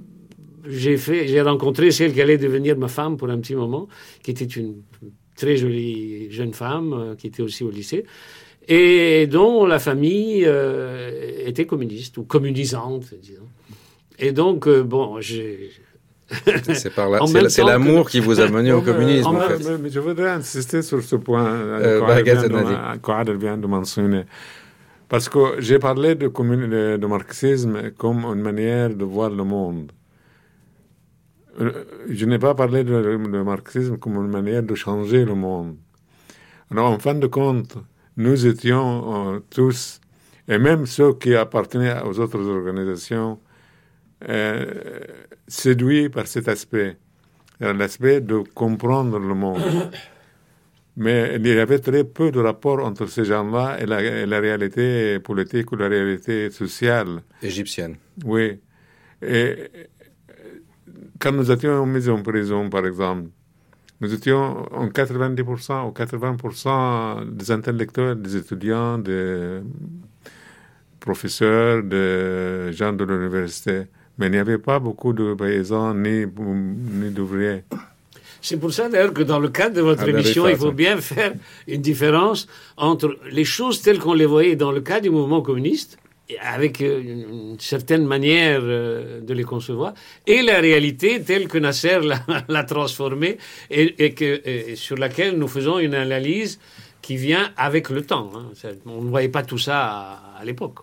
j'ai fait, j'ai rencontré celle qui allait devenir ma femme pour un petit moment, qui était une très jolie jeune femme euh, qui était aussi au lycée et dont la famille euh, était communiste ou communisante, disons. Et donc, euh, bon, j'ai. C'est par là- c'est l'amour qui vous a mené au communisme, en en fait. mais, mais je voudrais insister sur ce point Euh, Parce que j'ai parlé de, marxisme comme une manière de voir le monde. Euh, Je n'ai pas parlé de, marxisme comme une manière de changer le monde. Alors, en fin de compte, nous étions euh, tous, et même ceux qui appartenaient aux autres organisations, euh, séduits par cet aspect, l'aspect de comprendre le monde. Mais il y avait très peu de rapport entre ces gens-là et la, et la réalité politique ou la réalité sociale. Égyptienne. Oui. Et quand nous étions mis en prison, par exemple, nous étions en 90% ou 80% des intellectuels, des étudiants, des professeurs, des gens de l'université. Mais il n'y avait pas beaucoup de paysans ni, ni d'ouvriers. C'est pour ça d'ailleurs que dans le cadre de votre Ah, ben, émission, il faut bien faire une différence entre les choses telles qu'on les voyait dans le cas du mouvement communiste, avec euh, une certaine manière euh, de les concevoir, et la réalité telle que Nasser l'a l'a transformée et, et que, et sur laquelle nous faisons une analyse qui vient avec le temps. hein. On ne voyait pas tout ça à, à l'époque.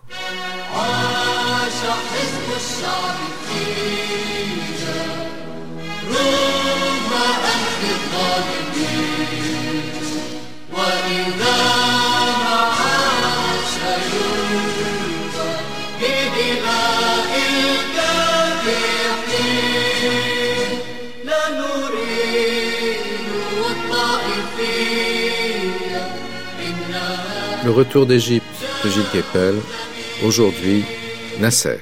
Le retour d'Égypte de Gilles Keppel, aujourd'hui Nasser.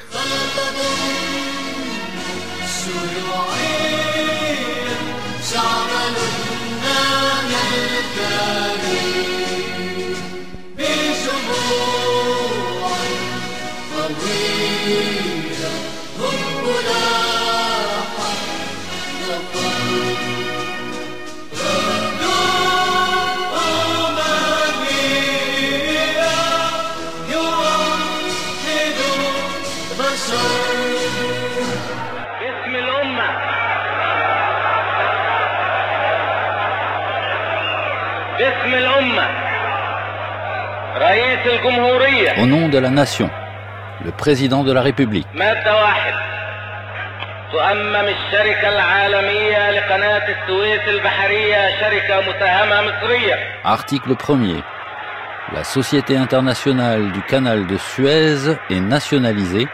Au nom de la nation, le président de la République, مادة واحد تؤمم الشركة العالمية لقناة السويس البحرية شركة مساهمة مصرية article 1er. La Société internationale du canal de Suez est nationalisée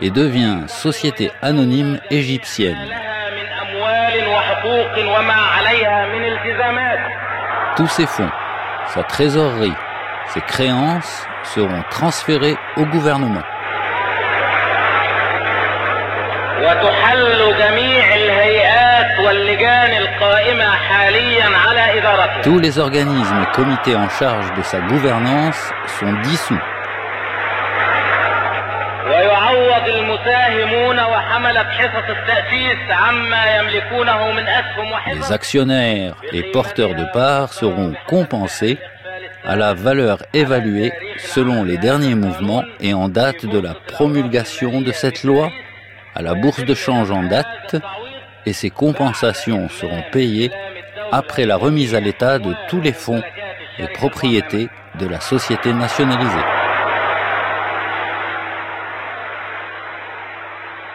et devient société anonyme égyptienne. لها من أموال وحقوق وما عليها من التزامات Tous ces fonds, sa trésorerie, ces créances seront transférées au gouvernement. Tous les organismes et comités en charge de sa gouvernance sont dissous. Les actionnaires et porteurs de parts seront compensés à la valeur évaluée selon les derniers mouvements et en date de la promulgation de cette loi à la bourse de change en date et ces compensations seront payées après la remise à l'État de tous les fonds et propriétés de la société nationalisée.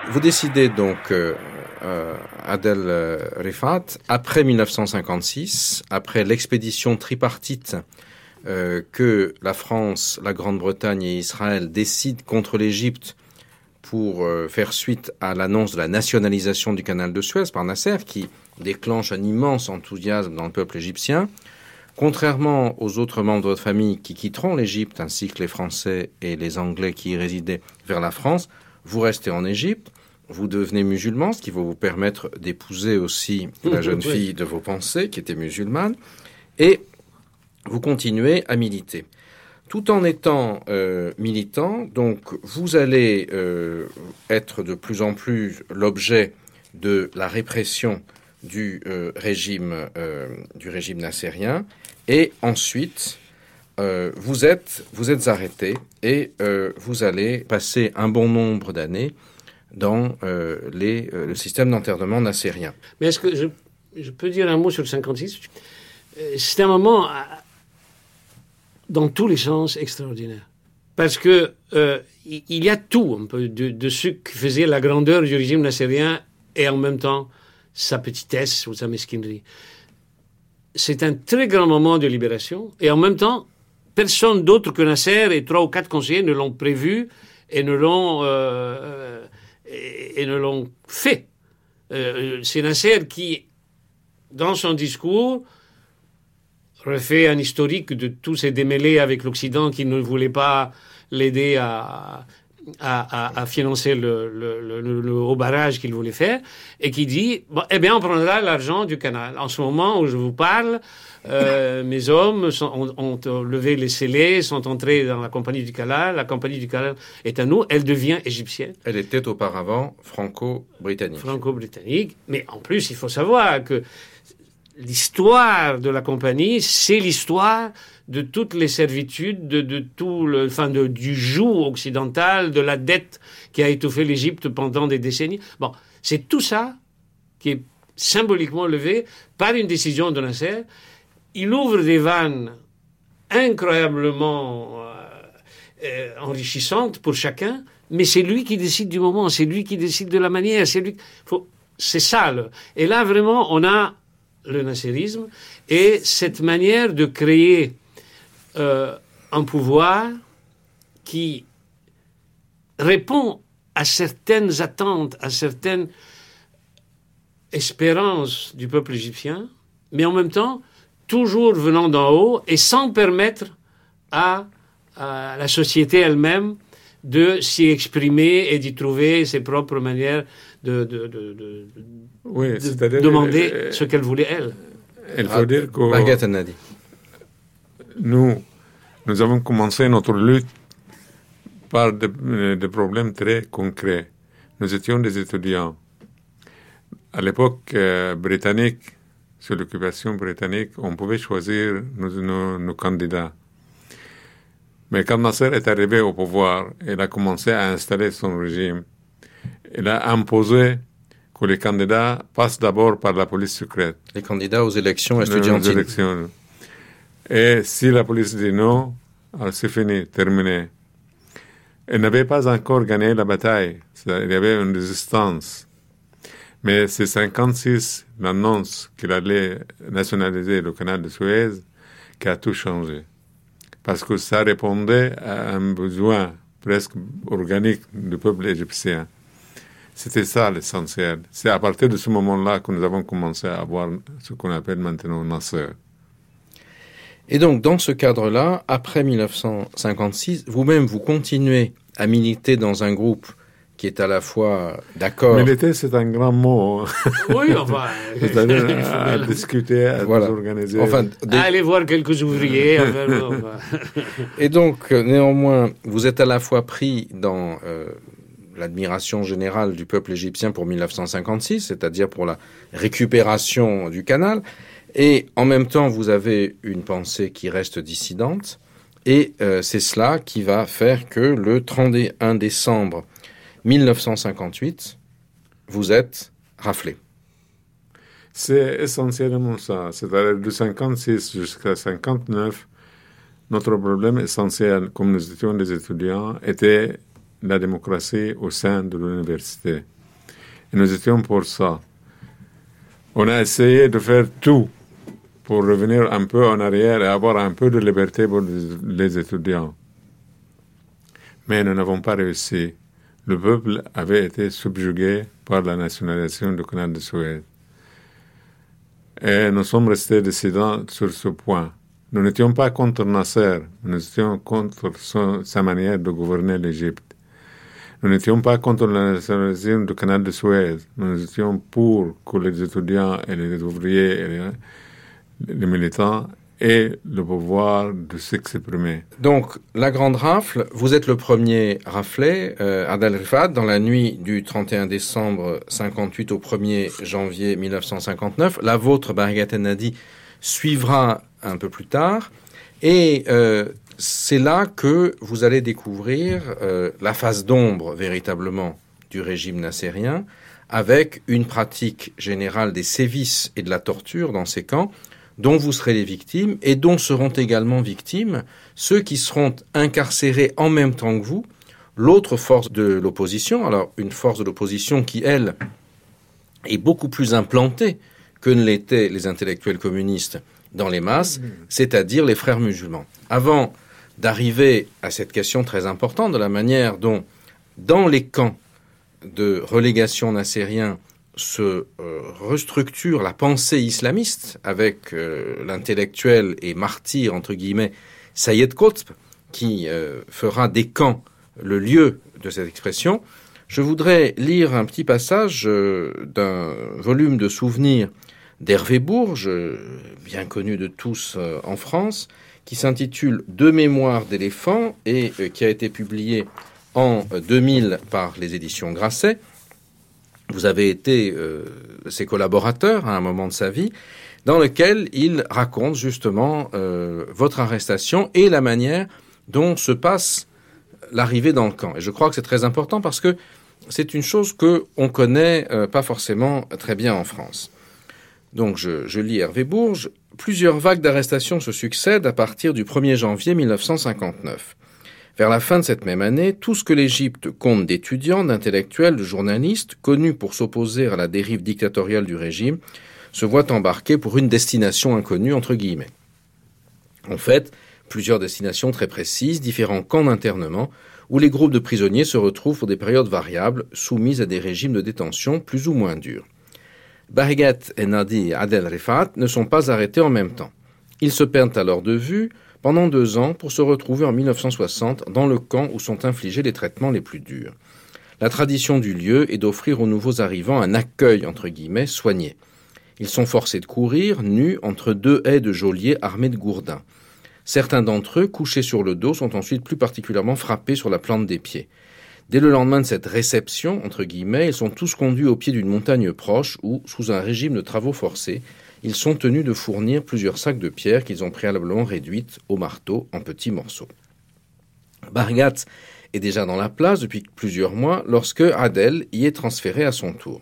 Vous décidez donc, euh, euh, Adel euh, Rifat, après 1956, après l'expédition tripartite euh, que la France, la Grande-Bretagne et Israël décident contre l'Égypte pour euh, faire suite à l'annonce de la nationalisation du canal de Suez par Nasser, qui déclenche un immense enthousiasme dans le peuple égyptien. Contrairement aux autres membres de votre famille qui quitteront l'Égypte, ainsi que les Français et les Anglais qui y résidaient vers la France, vous restez en Égypte, vous devenez musulman, ce qui va vous permettre d'épouser aussi la jeune Oui. fille de vos pensées, qui était musulmane, et vous continuez à militer. Tout en étant euh, militant, donc vous allez euh, être de plus en plus l'objet de la répression du euh, régime du régime nassérien, et ensuite vous êtes vous êtes arrêté et vous allez passer un bon nombre d'années dans les, le système d'enterrement nassérien. Mais est-ce que je, je peux dire un mot sur le 56 Euh, C'est un moment, euh, dans tous les sens, extraordinaire. Parce que euh, il y a tout un peu de, ce qui faisait la grandeur du régime nassérien et en même temps sa petitesse ou sa mesquinerie. C'est un très grand moment de libération et en même temps, personne d'autre que Nasser et trois ou quatre conseillers ne l'ont prévu et ne l'ont euh, euh, et, ne l'ont fait. C'est Nasser qui, dans son discours, refait un historique de tous ces démêlés avec l'Occident qui ne voulait pas l'aider à, à, à- à financer le, le, le, le- haut barrage qu'il voulait faire, et qui dit, bon, eh bien, on prendra l'argent du canal. En ce moment où je vous parle, euh, mes hommes sont- ont, ont levé les scellés, sont entrés dans la compagnie du canal, la compagnie du canal est à nous, elle devient égyptienne. Elle était auparavant franco-britannique. franco-britannique. Mais en plus, il faut savoir que l'histoire de la compagnie, c'est l'histoire de toutes les servitudes, de, tout le, enfin, de, du joug occidental, de la dette qui a étouffé l'Égypte pendant des décennies. Bon, c'est tout ça qui est symboliquement levé par une décision de Nasser. Il ouvre des vannes incroyablement euh, euh, enrichissantes pour chacun, mais c'est lui qui décide du moment, c'est lui qui décide de la manière, c'est lui. C'est ça. Le, et là, vraiment, on a le nasserisme et cette manière de créer euh, un pouvoir qui répond à certaines attentes, à certaines espérances du peuple égyptien, mais en même temps toujours venant d'en haut et sans permettre à la société elle-même de s'y exprimer et d'y trouver ses propres manières de- Oui, de c'est-à-dire. demander euh, ce qu'elle voulait elle. Il faut dire que nous, nous avons commencé notre lutte par des, euh, des problèmes très concrets. Nous étions des étudiants. À l'époque euh, britannique, sous l'occupation britannique, on pouvait choisir nos, nos- nos candidats. Mais quand Nasser est arrivé au pouvoir, il a commencé à installer son régime. Il a imposé que les candidats passent d'abord par la police secrète. Les candidats aux élections estudiantines. élections. Et si la police dit non, c'est fini, terminé. Elle n'avait pas encore gagné la bataille. Il y avait une résistance. Mais c'est 56, l'annonce qu'il allait nationaliser le canal de Suez, qui a tout changé. Parce que ça répondait à un besoin presque organique du peuple égyptien. C'était ça l'essentiel. C'est à partir de ce moment-là que nous avons commencé à avoir ce qu'on appelle maintenant Nasser. Et donc, dans ce cadre-là, après 1956, vous-même, vous continuez à militer dans un groupe qui est à la fois d'accord. Militer, c'est un grand mot. hein. Oui, enfin. C'est-à-dire à bien- discuter, à Voilà. organiser. Enfin, des- Aller voir quelques ouvriers. enfin, bon, enfin. Et donc, euh, néanmoins, vous êtes à la fois pris dans euh, l'admiration générale du peuple égyptien pour 1956, c'est-à-dire pour la récupération du canal, et en même temps, vous avez une pensée qui reste dissidente, et euh, c'est cela qui va faire que le 31 décembre 1958, vous êtes raflé. C'est essentiellement ça. C'est-à-dire de 56 jusqu'à 59, notre problème essentiel, comme nous étions des étudiants, était la démocratie au sein de l'université. Et nous étions pour ça. On a essayé de faire tout pour revenir un peu en arrière et avoir un peu de liberté pour les- étudiants. Mais nous n'avons pas réussi. Le peuple avait été subjugué par la nationalisation du canal de Suez. Et nous sommes restés décidants sur ce point. Nous n'étions pas contre Nasser, nous étions contre sa manière de gouverner l'Égypte. Nous n'étions pas contre la nationalisation du canal de Suez. Nous étions pour que les étudiants et les ouvriers et les, militants aient le pouvoir de s'exprimer. Donc, la grande rafle, vous êtes le premier raflé, euh, Adel Rifat, dans la nuit du 31 décembre 58 au 1er janvier 1959. La vôtre, Barigat Nadi, suivra un peu plus tard. Et euh, c'est là que vous allez découvrir euh, la face d'ombre, véritablement, du régime nassérien, avec une pratique générale des sévices et de la torture dans ces camps, dont vous serez les victimes et dont seront également victimes ceux qui seront incarcérés en même temps que vous, l'autre force de l'opposition, alors une force de l'opposition qui, elle, est beaucoup plus implantée que ne l'étaient les intellectuels communistes dans les masses, c'est-à-dire les frères musulmans. Avant d'arriver à cette question très importante de la manière dont, dans les camps de relégation nassérien, se euh, restructure la pensée islamiste avec euh, l'intellectuel et martyr, entre guillemets, Sayed Qutb, qui euh, fera des camps le lieu de cette expression, je voudrais lire un petit passage d'un volume de souvenirs d'Hervé Bourges, bien connu de tous en France, qui s'intitule Deux mémoires d'éléphants et euh, qui a été publié en euh, 2000 par les éditions Grasset. Vous avez été euh, ses collaborateurs à un moment de sa vie, dans lequel il raconte justement euh, votre arrestation et la manière dont se passe l'arrivée dans le camp. Et je crois que c'est très important parce que c'est une chose que on connaît euh, pas forcément très bien en France. Donc je lis Hervé Bourges. Plusieurs vagues d'arrestations se succèdent à partir du 1er janvier 1959. Vers la fin de cette même année, tout ce que l'Égypte compte d'étudiants, d'intellectuels, de journalistes, connus pour s'opposer à la dérive dictatoriale du régime, se voit embarquer pour une destination inconnue, entre guillemets. En fait, plusieurs destinations très précises, différents camps d'internement, où les groupes de prisonniers se retrouvent pour des périodes variables, soumises à des régimes de détention plus ou moins durs. Barigat et Nadi Adel Rifat ne sont pas arrêtés en même temps. Ils se perdent alors de vue pendant deux ans pour se retrouver en 1960 dans le camp où sont infligés les traitements les plus durs. La tradition du lieu est d'offrir aux nouveaux arrivants un accueil, entre guillemets, soigné. Ils sont forcés de courir, nus, entre deux haies de geôliers armés de gourdins. Certains d'entre eux, couchés sur le dos, sont ensuite plus particulièrement frappés sur la plante des pieds. Dès le lendemain de cette réception, entre guillemets, ils sont tous conduits au pied d'une montagne proche où, sous un régime de travaux forcés, ils sont tenus de fournir plusieurs sacs de pierres qu'ils ont préalablement réduites au marteau en petits morceaux. Bargat est déjà dans la place depuis plusieurs mois lorsque Adel y est transféré à son tour.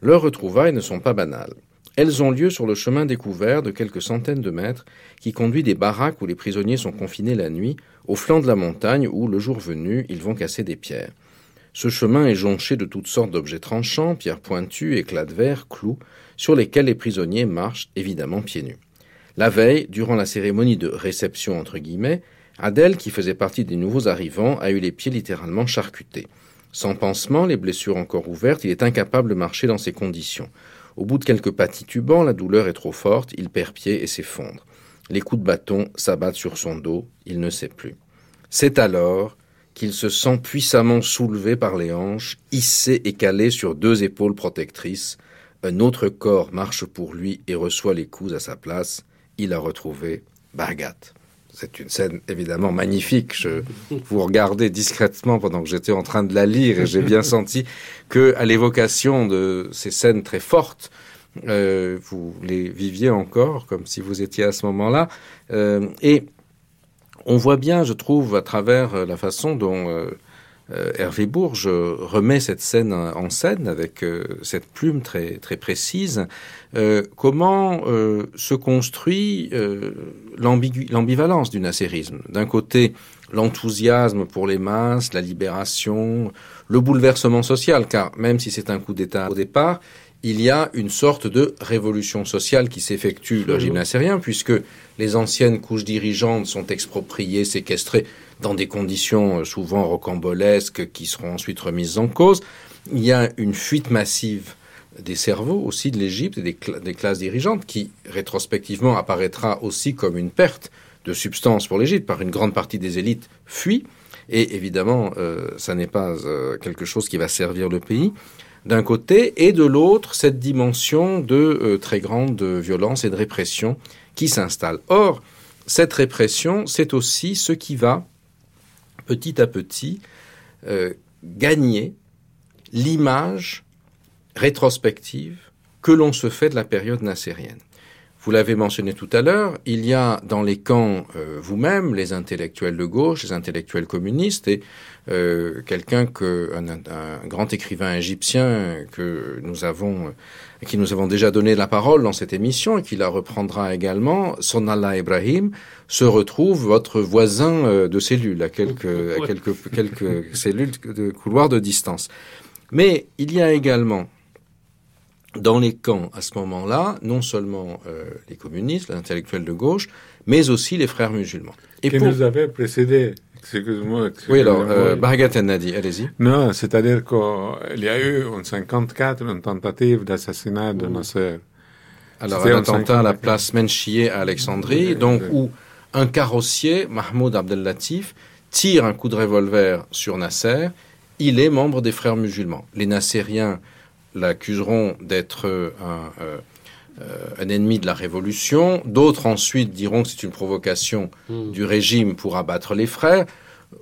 Leurs retrouvailles ne sont pas banales. Elles ont lieu sur le chemin découvert de quelques centaines de mètres qui conduit des baraques où les prisonniers sont confinés la nuit, au flanc de la montagne où, le jour venu, ils vont casser des pierres. Ce chemin est jonché de toutes sortes d'objets tranchants, pierres pointues, éclats de verre, clous, sur lesquels les prisonniers marchent évidemment pieds nus. La veille, durant la cérémonie de réception entre guillemets, Adèle, qui faisait partie des nouveaux arrivants, a eu les pieds littéralement charcutés. Sans pansement, les blessures encore ouvertes, il est incapable de marcher dans ces conditions. Au bout de quelques pas titubants, la douleur est trop forte, il perd pied et s'effondre. Les coups de bâton s'abattent sur son dos, il ne sait plus. C'est alors qu'il se sent puissamment soulevé par les hanches, hissé et calé sur deux épaules protectrices. Un autre corps marche pour lui et reçoit les coups à sa place. Il a retrouvé Bargat. C'est une scène évidemment magnifique. Je vous regardais discrètement pendant que j'étais en train de la lire et j'ai bien senti que, à l'évocation de ces scènes très fortes, euh, vous les viviez encore comme si vous étiez à ce moment-là. Euh, et on voit bien, je trouve, à travers euh, la façon dont euh, Hervé Bourges remet cette scène en scène avec euh, cette plume très très précise, euh, comment euh, se construit euh, l'ambigu- l'ambivalence du nasserisme. D'un côté, l'enthousiasme pour les masses, la libération, le bouleversement social, car même si c'est un coup d'État au départ, il y a une sorte de révolution sociale qui s'effectue. Le régime nassérien, puisque les anciennes couches dirigeantes sont expropriées, séquestrées dans des conditions euh, souvent rocambolesques qui seront ensuite remises en cause. Il y a une fuite massive des cerveaux aussi de l'Égypte et des, cla- des classes dirigeantes qui rétrospectivement apparaîtra aussi comme une perte de substance pour l'Égypte par une grande partie des élites fuient et évidemment euh, ça n'est pas euh, quelque chose qui va servir le pays d'un côté et de l'autre cette dimension de euh, très grande violence et de répression qui s'installe. Or cette répression c'est aussi ce qui va petit à petit euh, gagner l'image rétrospective que l'on se fait de la période nassérienne. Vous l'avez mentionné tout à l'heure, il y a dans les camps euh, vous-même les intellectuels de gauche, les intellectuels communistes et euh, quelqu'un que un, un grand écrivain égyptien que nous avons à qui nous avons déjà donné la parole dans cette émission et qui la reprendra également, Sonallah Ibrahim, se retrouve votre voisin euh, de cellule à quelques à quelques quelques cellules de couloir de distance. Mais il y a également dans les camps à ce moment-là, non seulement euh, les communistes, les intellectuels de gauche, mais aussi les frères musulmans. Et qui nous avait précédé. Excuse-moi. Excuse oui, alors, euh, Nadi, allez-y. Non, c'est-à-dire qu'il y a eu en 54 une tentative d'assassinat de Nasser. Alors, un attentat à la place Menchier à Alexandrie, Oui, donc oui. où un carrossier, Mahmoud Abdellatif, tire un coup de revolver sur Nasser. Il est membre des frères musulmans. Les Nassériens l'accuseront d'être euh, un, euh, euh, un ennemi de la révolution. D'autres ensuite diront que c'est une provocation du régime pour abattre les frères.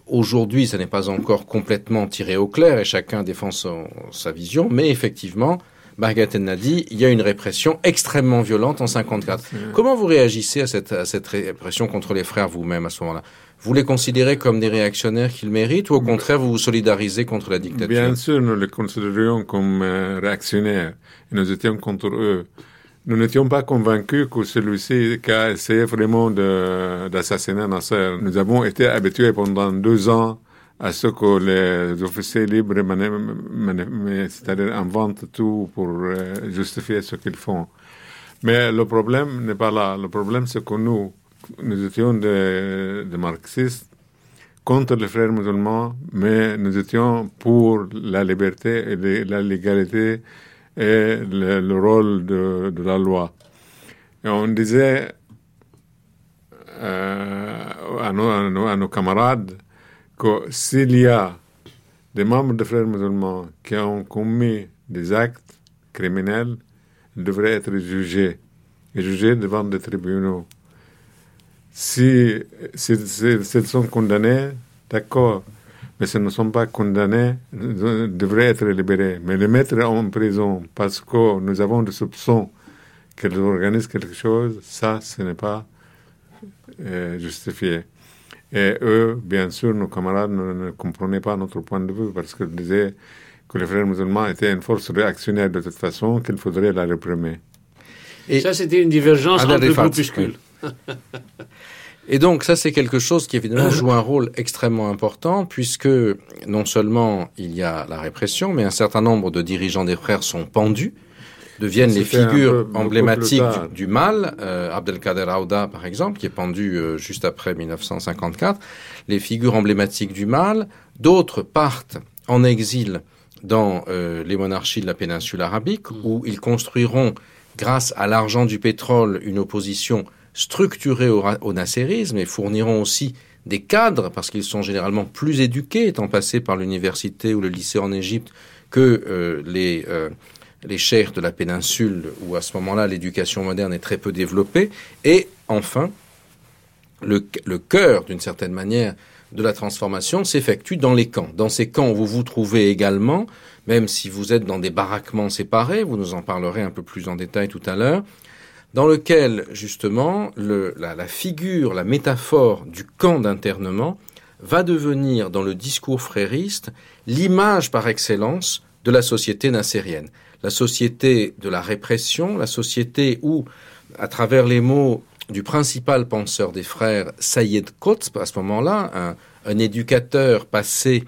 Aujourd'hui, ça n'est pas encore complètement tiré au clair et chacun défend son- sa vision, mais effectivement, Bargat Nadi, il y a une répression extrêmement violente en 54. Comment vous réagissez à cette, à cette répression contre les frères vous-même à ce moment-là? Vous les considérez comme des réactionnaires qu'ils méritent ou au contraire vous vous solidarisez contre la dictature? Bien sûr, nous les considérions comme euh, réactionnaires. Et nous étions contre eux. Nous n'étions pas convaincus que celui-ci qui a essayé vraiment d'assassiner Nasser. Nous avons été habitués pendant deux ans à ce que les officiers libres, c'est-à-dire inventent tout pour euh, justifier ce qu'ils font. Mais le problème n'est pas là. Le problème, c'est que nous, nous étions des, marxistes contre les frères musulmans, mais nous étions pour la liberté et la légalité et le, le rôle de, la loi. Et on disait euh, à nos, à nos- à nos camarades que s'il y a des membres des frères musulmans qui ont commis des actes criminels, ils devraient être jugés et jugés devant des tribunaux. Si, si, si- s'ils sont condamnés, d'accord, mais s'ils ne sont pas condamnés, ils devraient être libérés. Mais les mettre en prison parce que nous avons des soupçons qu'ils organisent quelque chose, ça, ce n'est pas euh, justifié. Et eux, bien sûr, nos camarades ne, ne comprenaient pas notre point de vue parce qu'ils disaient que les frères musulmans étaient une force réactionnaire de toute façon, qu'il faudrait la réprimer. Et- Ça, c'était une divergence entre groupuscules. Et donc ça c'est quelque chose qui évidemment joue un rôle extrêmement important puisque non seulement il y a la répression, mais un certain nombre de dirigeants des frères sont pendus, deviennent les figures emblématiques du, du mal. Euh, Abdelkader Aouda par exemple, qui est pendu euh, juste après 1954, les figures emblématiques du mal. D'autres partent en exil dans euh, les monarchies de la péninsule arabique où ils construiront grâce à l'argent du pétrole une opposition structurés au, nasserisme et fourniront aussi des cadres, parce qu'ils sont généralement plus éduqués, étant passés par l'université ou le lycée en Égypte, que euh, les, euh, cheikhs de la péninsule, où à ce moment-là l'éducation moderne est très peu développée. Et enfin, le, le cœur, d'une certaine manière, de la transformation s'effectue dans les camps. Dans ces camps vous vous trouvez également, même si vous êtes dans des baraquements séparés, vous nous en parlerez un peu plus en détail tout à l'heure, dans lequel justement la, figure, la métaphore du camp d'internement va devenir dans le discours frériste l'image par excellence de la société nassérienne. La société de la répression, la société où, à travers les mots du principal penseur des frères, Sayyid Qutb, à ce moment-là, un, un éducateur passé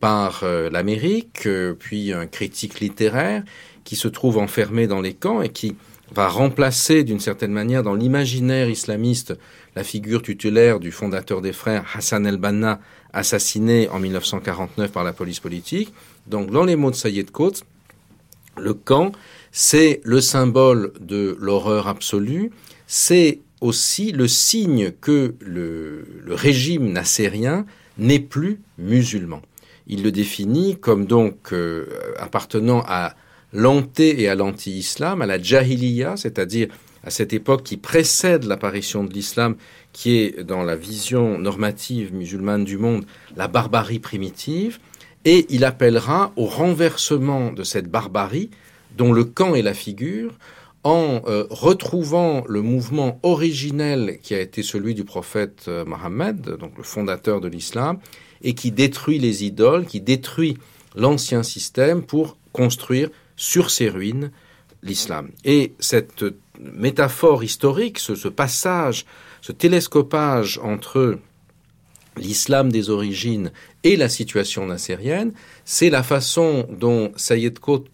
par euh, l'Amérique, euh, puis un critique littéraire, qui se trouve enfermé dans les camps et qui va remplacer d'une certaine manière dans l'imaginaire islamiste la figure tutélaire du fondateur des frères Hassan el-Banna, assassiné en 1949 par la police politique. Donc dans les mots de Sayyid Qutb, le camp, c'est le symbole de l'horreur absolue, c'est aussi le signe que le, le régime nassérien n'est plus musulman. Il le définit comme donc euh, appartenant à l'anté et à l'anti-islam, à la jahiliya, c'est-à-dire à cette époque qui précède l'apparition de l'islam, qui est dans la vision normative musulmane du monde, la barbarie primitive, et il appellera au renversement de cette barbarie, dont le camp est la figure, en euh, retrouvant le mouvement originel qui a été celui du prophète euh, Mohammed, donc le fondateur de l'islam, et qui détruit les idoles, qui détruit l'ancien système pour construire sur ses ruines l'islam. Et cette métaphore historique, ce, passage, ce télescopage entre l'islam des origines et la situation nassérienne, c'est la façon dont Sayyid Qutb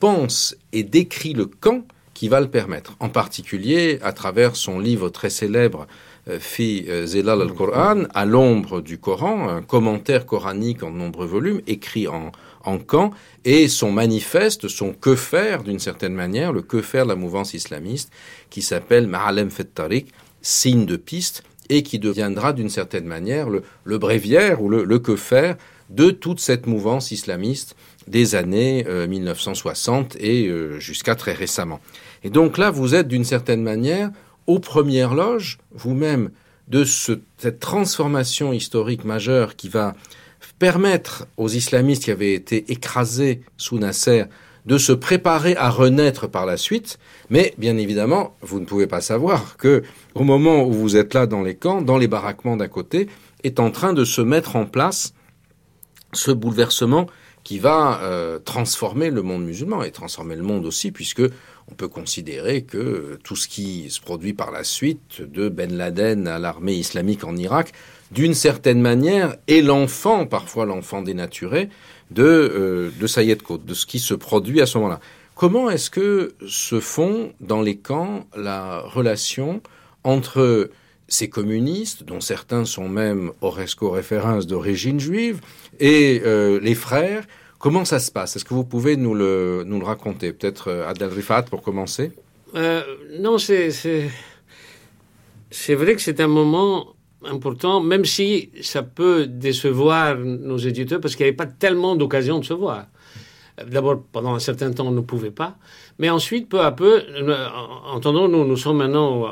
pense et décrit le camp qui va le permettre, en particulier à travers son livre très célèbre euh, Fi euh, Zilal al-Qur'an, à l'ombre du Coran, un commentaire coranique en nombreux volumes, écrit en, en camp, et son manifeste, son que faire d'une certaine manière, le que faire de la mouvance islamiste, qui s'appelle Ma'alem Fet Tariq, signe de piste, et qui deviendra d'une certaine manière le, le bréviaire ou le, que faire de toute cette mouvance islamiste des années euh, 1960 et euh, jusqu'à très récemment. Et donc là, vous êtes d'une certaine manière aux premières loges, vous-même, de ce, cette transformation historique majeure qui va permettre aux islamistes qui avaient été écrasés sous Nasser de se préparer à renaître par la suite. Mais bien évidemment, vous ne pouvez pas savoir que au moment où vous êtes là dans les camps, dans les baraquements d'à côté, est en train de se mettre en place ce bouleversement qui va euh, transformer le monde musulman et transformer le monde aussi, puisque on peut considérer que tout ce qui se produit par la suite, de Ben Laden à l'armée islamique en Irak, d'une certaine manière, est l'enfant, parfois l'enfant dénaturé, de, euh, de Sayed Qutb, de ce qui se produit à ce moment-là. Comment est-ce que se font dans les camps la relation entre ces communistes, dont certains sont même Oresco références d'origine juive, et euh, les frères? Comment ça se passe? Est-ce que vous pouvez nous le, nous le raconter? Peut-être euh, Adel Rifat pour commencer. Euh, non, c'est, c'est vrai que c'est un moment important, même si ça peut décevoir nos éditeurs, parce qu'il n'y avait pas tellement d'occasions de se voir. D'abord, pendant un certain temps, on ne pouvait pas. Mais ensuite, peu à peu, entendons-nous, nous sommes maintenant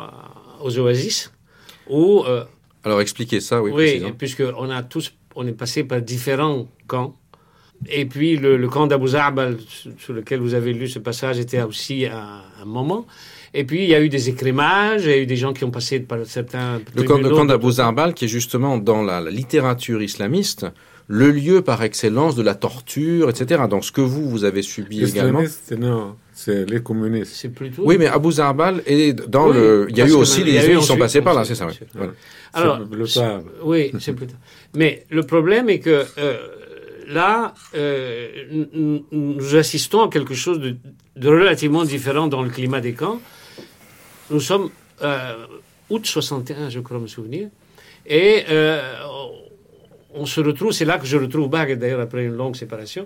aux Oasis, où... euh, Alors expliquez ça, oui, oui, puisqu'on a tous, on est passé par différents camps. Et puis le, le camp d'Abu Zarbal, sur sur lequel vous avez lu ce passage, était aussi un, un moment. Et puis il y a eu des écrémages, il y a eu des gens qui ont passé par certains. Le camp, le camp d'Abu Zarbal, qui est justement dans la, la littérature islamiste, le lieu par excellence de la torture, etc. Donc ce que vous, vous avez subi également. Islamiste, non, c'est les communistes. C'est plutôt. Oui, mais Abu Zarbal est dans Oui, le. Il y a eu aussi il y a des eu gens qui sont passés par là, c'est ça. oui. Voilà. Alors, le. Oui, c'est plus tard. Mais le problème est que euh, là, euh, nous assistons à quelque chose de, de relativement différent dans le climat des camps. Nous sommes euh, août 61, je crois me souvenir, et euh, on se retrouve, c'est là que je retrouve Bagh, d'ailleurs, après une longue séparation.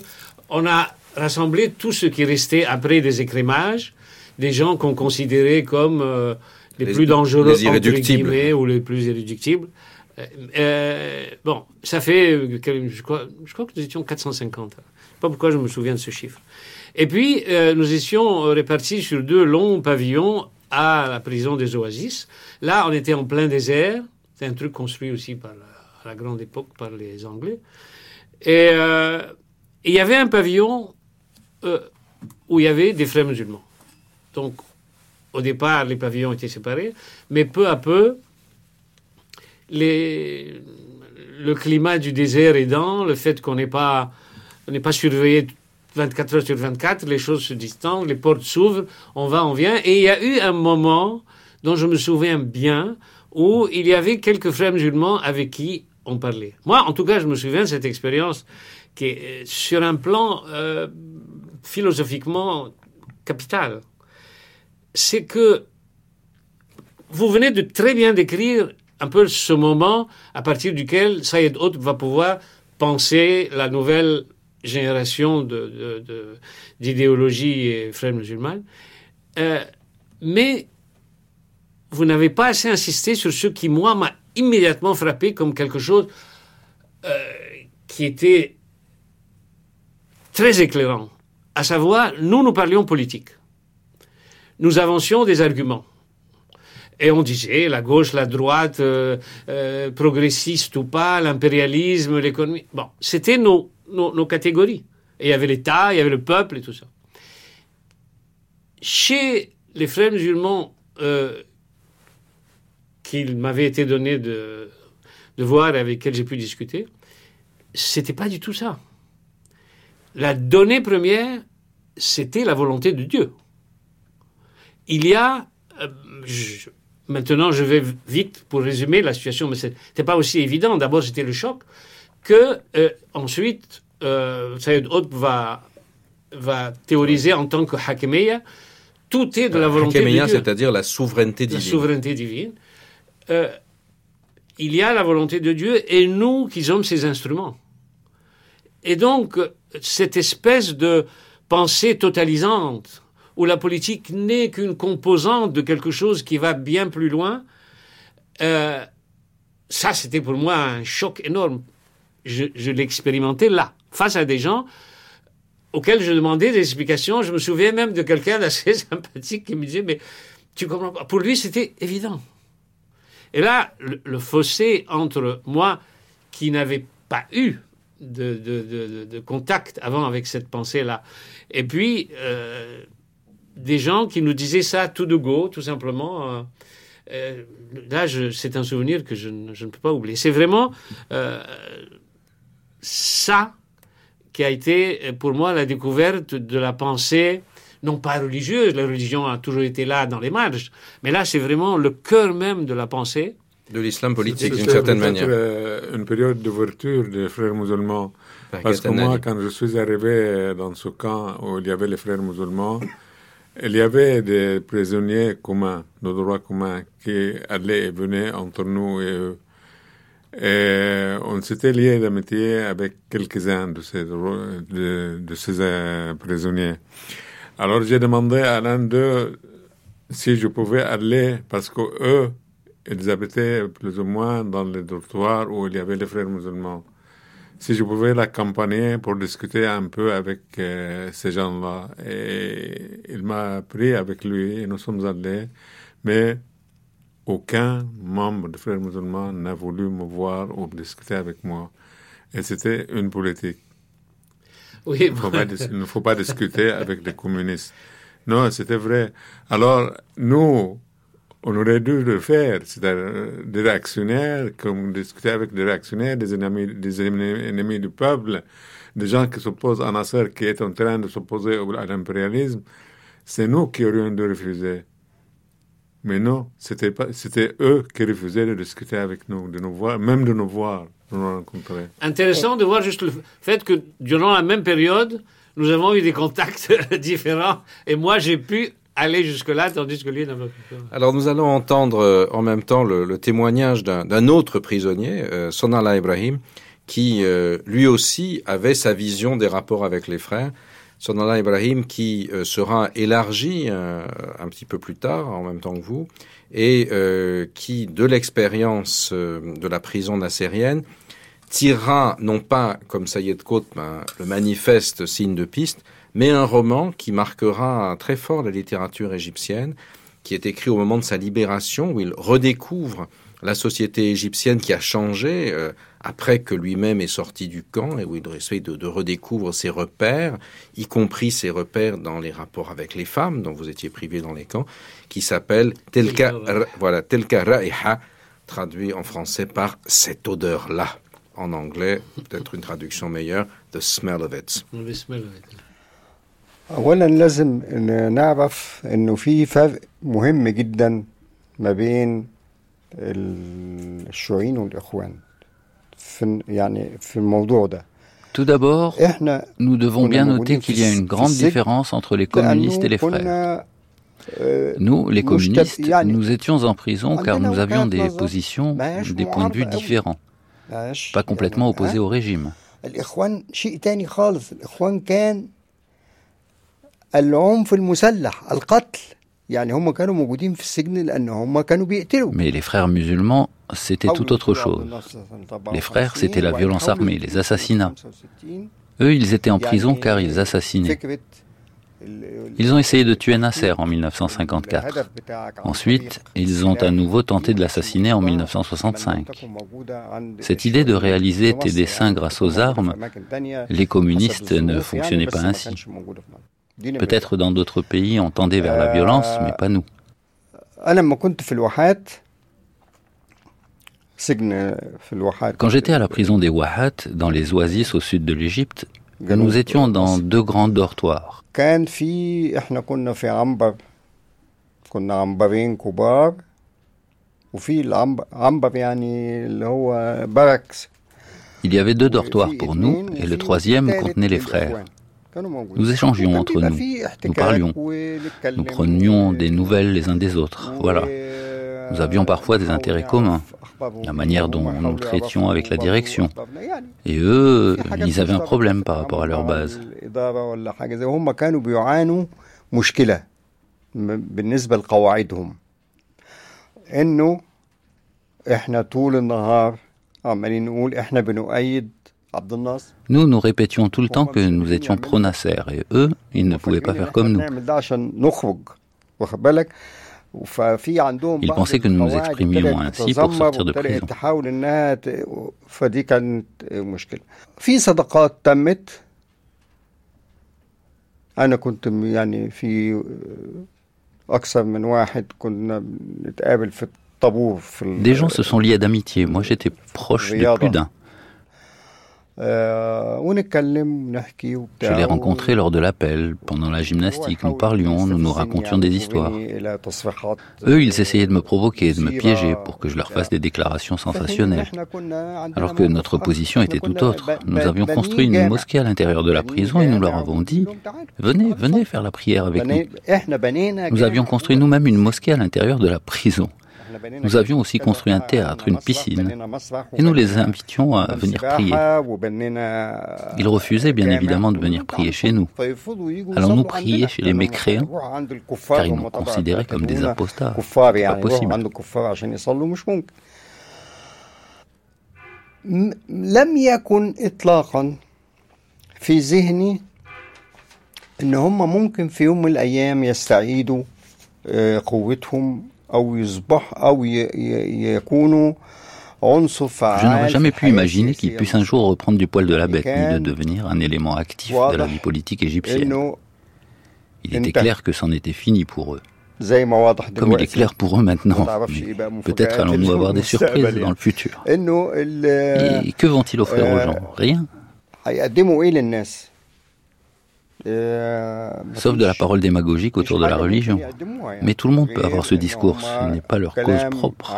On a rassemblé tout ce qui restait après des écrémages, des gens qu'on considérait comme euh, les, Les- plus dangereux, les irréductibles. ou les plus irréductibles. Euh, euh, bon, ça fait, euh, je crois, je crois que nous étions 450. Je sais pas pourquoi je me souviens de ce chiffre. Et puis, euh, nous étions euh, répartis sur deux longs pavillons à la prison des Oasis. Là, on était en plein désert. C'est un truc construit aussi par la, à la grande époque par les Anglais. Et euh, il y avait un pavillon euh, où il y avait des frères musulmans. Donc, au départ, les pavillons étaient séparés, mais peu à peu, les, le climat du désert aidant, le fait qu'on n'est pas, pas surveillé 24 heures sur 24, les choses se distendent, les portes s'ouvrent, on va, on vient. Et il y a eu un moment dont je me souviens bien où il y avait quelques frères musulmans avec qui on parlait. Moi, en tout cas, je me souviens de cette expérience qui est euh, sur un plan euh, philosophiquement capital. C'est que vous venez de très bien décrire un peu ce moment à partir duquel Sayed Haute va pouvoir penser la nouvelle génération d'idéologie et frères musulmanes. Euh, mais vous n'avez pas assez insisté sur ce qui, moi, m'a immédiatement frappé comme quelque chose euh, qui était très éclairant. À savoir, nous, nous parlions politique. Nous avancions des arguments. Et on disait la gauche, la droite, euh, euh, progressiste ou pas, l'impérialisme, l'économie. Bon, c'était nos, nos, catégories. Et il y avait l'État, il y avait le peuple et tout ça. Chez les frères musulmans euh, qu'il m'avait été donné de, voir et avec lesquels j'ai pu discuter, c'était pas du tout ça. La donnée première, c'était la volonté de Dieu. Il y a, euh, maintenant je vais vite pour résumer la situation, mais ce n'était pas aussi évident. D'abord c'était le choc, que euh, ensuite euh, Sayyid Qutb va, va théoriser en tant que Hakemeya, tout est de la volonté Hakemeya, de Dieu c'est-à-dire la souveraineté la divine. souveraineté divine. Euh, il y a la volonté de Dieu et nous qui sommes ses instruments. Et donc, euh, cette espèce de pensée totalisante, où la politique n'est qu'une composante de quelque chose qui va bien plus loin, euh, ça, c'était pour moi un choc énorme. Je, je l'expérimentais là, face à des gens auxquels je demandais des explications. Je me souviens même de quelqu'un d'assez sympathique qui me disait, mais tu comprends pas. Pour lui, c'était évident. Et là, le, fossé entre moi, qui n'avais pas eu de, de- de- contact avant avec cette pensée-là, et puis euh, des gens qui nous disaient ça tout de go, tout simplement. euh, euh, là, c'est un souvenir que je, je ne peux pas oublier. C'est vraiment ça qui a été euh, pour moi la découverte de la pensée, non pas religieuse, la religion a toujours été là dans les marges, mais là c'est vraiment le cœur même de la pensée. De l'islam politique, d'une certaine manière. euh, une période d'ouverture des frères musulmans. Parce que moi, quand je suis arrivé dans ce camp où il y avait les frères musulmans, il y avait des prisonniers communs, de droit commun, qui allaient et venaient entre nous et eux. Et on s'était liés d'amitié avec quelques-uns de ces, de, de ces euh, prisonniers. Alors j'ai demandé à l'un d'eux si je pouvais aller, parce que eux, ils habitaient plus ou moins dans les dortoirs où il y avait les frères musulmans. Si je pouvais l'accompagner pour discuter un peu avec euh, ces gens-là. Et il m'a pris avec lui et nous sommes allés. Mais aucun membre des frères musulmans n'a voulu me voir ou discuter avec moi. Et c'était une politique. Oui, Il ne faut pas discuter avec les communistes. Non, c'était vrai. Alors, nous, on aurait dû le faire. C'est-à-dire euh, des réactionnaires, comme discuter avec des réactionnaires, des ennemis, des ennemis, du peuple, des gens qui s'opposent à Nasser, qui est en train de s'opposer à l'impérialisme. C'est nous qui aurions dû refuser. Mais non, c'était pas, c'était eux qui refusaient de discuter avec nous, de nous voir, même de nous voir, de nous rencontrer. intéressant de voir juste le fait que durant la même période, nous avons eu des contacts différents et moi j'ai pu aller jusque-là tandis que lui n'avait pas pu. Alors nous allons entendre euh, en même temps le, le témoignage d'un d'un autre prisonnier, euh, Sonala Ibrahim, qui euh, lui aussi avait sa vision des rapports avec les frères. Sonala Ibrahim qui euh, sera élargi euh, un petit peu plus tard, en même temps que vous, et euh, qui, de l'expérience de la prison nassérienne, tirera non pas, comme Sayed Qutb, un- le manifeste signe de piste, mais un roman qui marquera très fort la littérature égyptienne, qui est écrit au moment de sa libération, où il redécouvre la société égyptienne qui a changé après que lui-même est sorti du camp et où il essaye de, de redécouvrir ses repères, y compris ses repères dans les rapports avec les femmes dont vous étiez privés dans les camps, qui s'appelle Telka, Telka Ra- voilà, Telka Ra'iha, traduit en français par cette odeur-là. En anglais, peut-être une traduction meilleure, The Smell of It. On avait smell of it. اولا لازم ن- نعرف انه في فرق مهم جدا ما بين ال- الشيوعيين والاخوان tout d'abord, nous devons bien noter qu'il y a une grande différence entre les communistes et les frères. Nous, les communistes, nous étions en prison car nous avions des positions, des points de vue différents, pas complètement opposés au régime. Mais les frères musulmans, c'était tout autre chose. Les frères, c'était la violence armée, les assassinats. Eux, ils étaient en prison car ils assassinaient. Ils ont essayé de tuer Nasser en 1954. Ensuite, ils ont à nouveau tenté de l'assassiner en 1965. Cette idée de réaliser tes desseins grâce aux armes, les communistes ne fonctionnaient pas ainsi. Peut-être dans d'autres pays on tendait vers la violence, mais pas nous. Quand j'étais à la prison des Wahat, dans les oasis au sud de l'Égypte, nous étions dans deux grands dortoirs. Il y avait deux dortoirs pour nous et le troisième contenait les frères. Nous échangions entre nous, nous parlions, nous prenions des nouvelles les uns des autres. Voilà. Nous avions parfois des intérêts communs, la manière dont nous traitions avec la direction. Et eux, ils avaient un problème par rapport à leur base. الإدارة ولا حاجة زي هم كانوا بيعانوا مشكلة م- بالنسبة لقواعدهم إنه إحنا طول النهار عمالين نقول إحنا بنؤيد عبد الناصر Nous, nous répétions tout le temps que nous étions pro-Nasser, et eux, ils ne pouvaient pas faire comme nous. نعمل ده عشان نخرج واخد بالك ففي عندهم Ils بعض pensaient que nous nous القواعد exprimions ابتدت ainsi pour تتذمر sortir de وابتدت prison. تحاول انها ت... فدي كانت مشكله في صداقات تمت انا كنت م- يعني في اكثر من واحد كنا بنتقابل في الطابور في ال- Des gens se sont liés d'amitié. Moi, j'étais proche de plus d'un. Je l'ai rencontré lors de l'appel, pendant la gymnastique, nous parlions, nous nous racontions des histoires. Eux, ils essayaient de me provoquer, de me piéger pour que je leur fasse des déclarations sensationnelles. Alors que notre position était tout autre. Nous avions construit une mosquée à l'intérieur de la prison et nous leur avons dit, venez, venez faire la prière avec nous. Nous avions construit nous-mêmes une mosquée à l'intérieur de la prison. nous avions aussi construit un théâtre, une piscine, et nous les invitions à venir prier. Ils refusaient bien évidemment de venir prier chez nous. Allons-nous prier chez les mécréants Car ils nous considéraient comme des apostats. Pas possible. م- لم يكن اطلاقا في ذهني ان هم ممكن في يوم من الايام يستعيدوا آه، قوتهم Je n'aurais jamais pu imaginer qu'il puisse un jour reprendre du poil de la bête ni de devenir un élément actif de la vie politique égyptienne. Il était clair que c'en était fini pour eux. Comme il est clair pour eux maintenant, peut-être allons-nous avoir des surprises dans le futur. Et que vont-ils offrir aux gens? Rien sauf de la parole démagogique autour de la religion. Mais tout le monde peut avoir ce discours, ce n'est pas leur cause propre.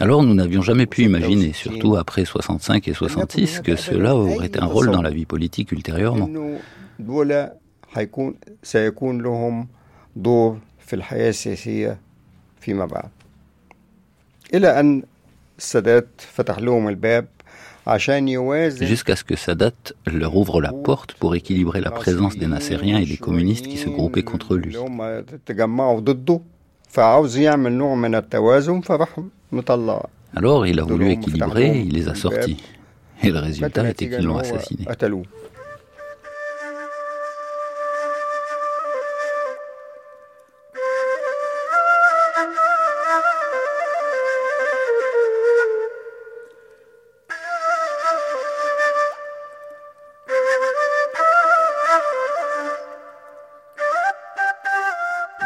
Alors nous n'avions jamais pu imaginer, surtout après 65 et 66, que cela aurait un rôle dans la vie politique ultérieurement. انه دول هيكون سيكون لهم دور في الحياة السياسية فيما بعد إلى أن السادات فتح لهم الباب عشان يوازن Jusqu'à ce que Sadat leur ouvre la porte pour équilibrer la présence des Nassériens et des communistes qui se groupaient contre lui. اللي هم تجمعوا ضده فعاوز يعمل نوع من التوازن فراح مطلع Alors il a voulu دول هم فتح équilibrer, لهم il les a الباب. sortis. Et le كانت résultat était النتيجة qu'ils إن l'ont هو assassiné.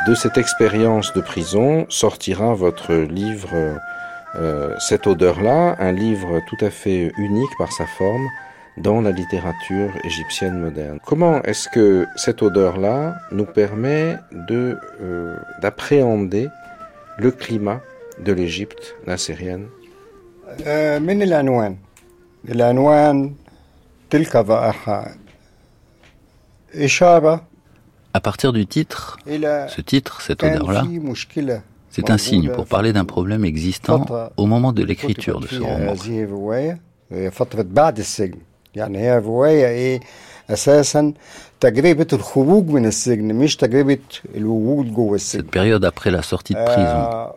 De cette expérience de prison sortira votre livre euh, Cette odeur-là, un livre tout à fait unique par sa forme dans la littérature égyptienne moderne. Comment est-ce que cette odeur-là nous permet de euh, d'appréhender le climat de l'Égypte nassérienne à partir du titre, ce titre, cette odeur-là, c'est un signe pour parler d'un problème existant au moment de l'écriture de ce roman. Cette période après la sortie de prison.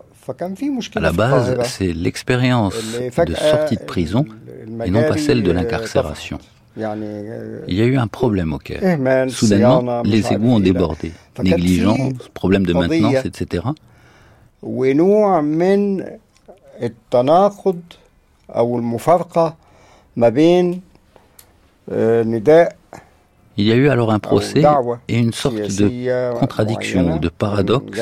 À la base, c'est l'expérience de sortie de prison et non pas celle de l'incarcération. Il y a eu un problème au Caire. Soudainement, les égouts ont débordé. Négligence, problème de maintenance, etc. Il y a eu alors un procès et une sorte de contradiction, ou de paradoxe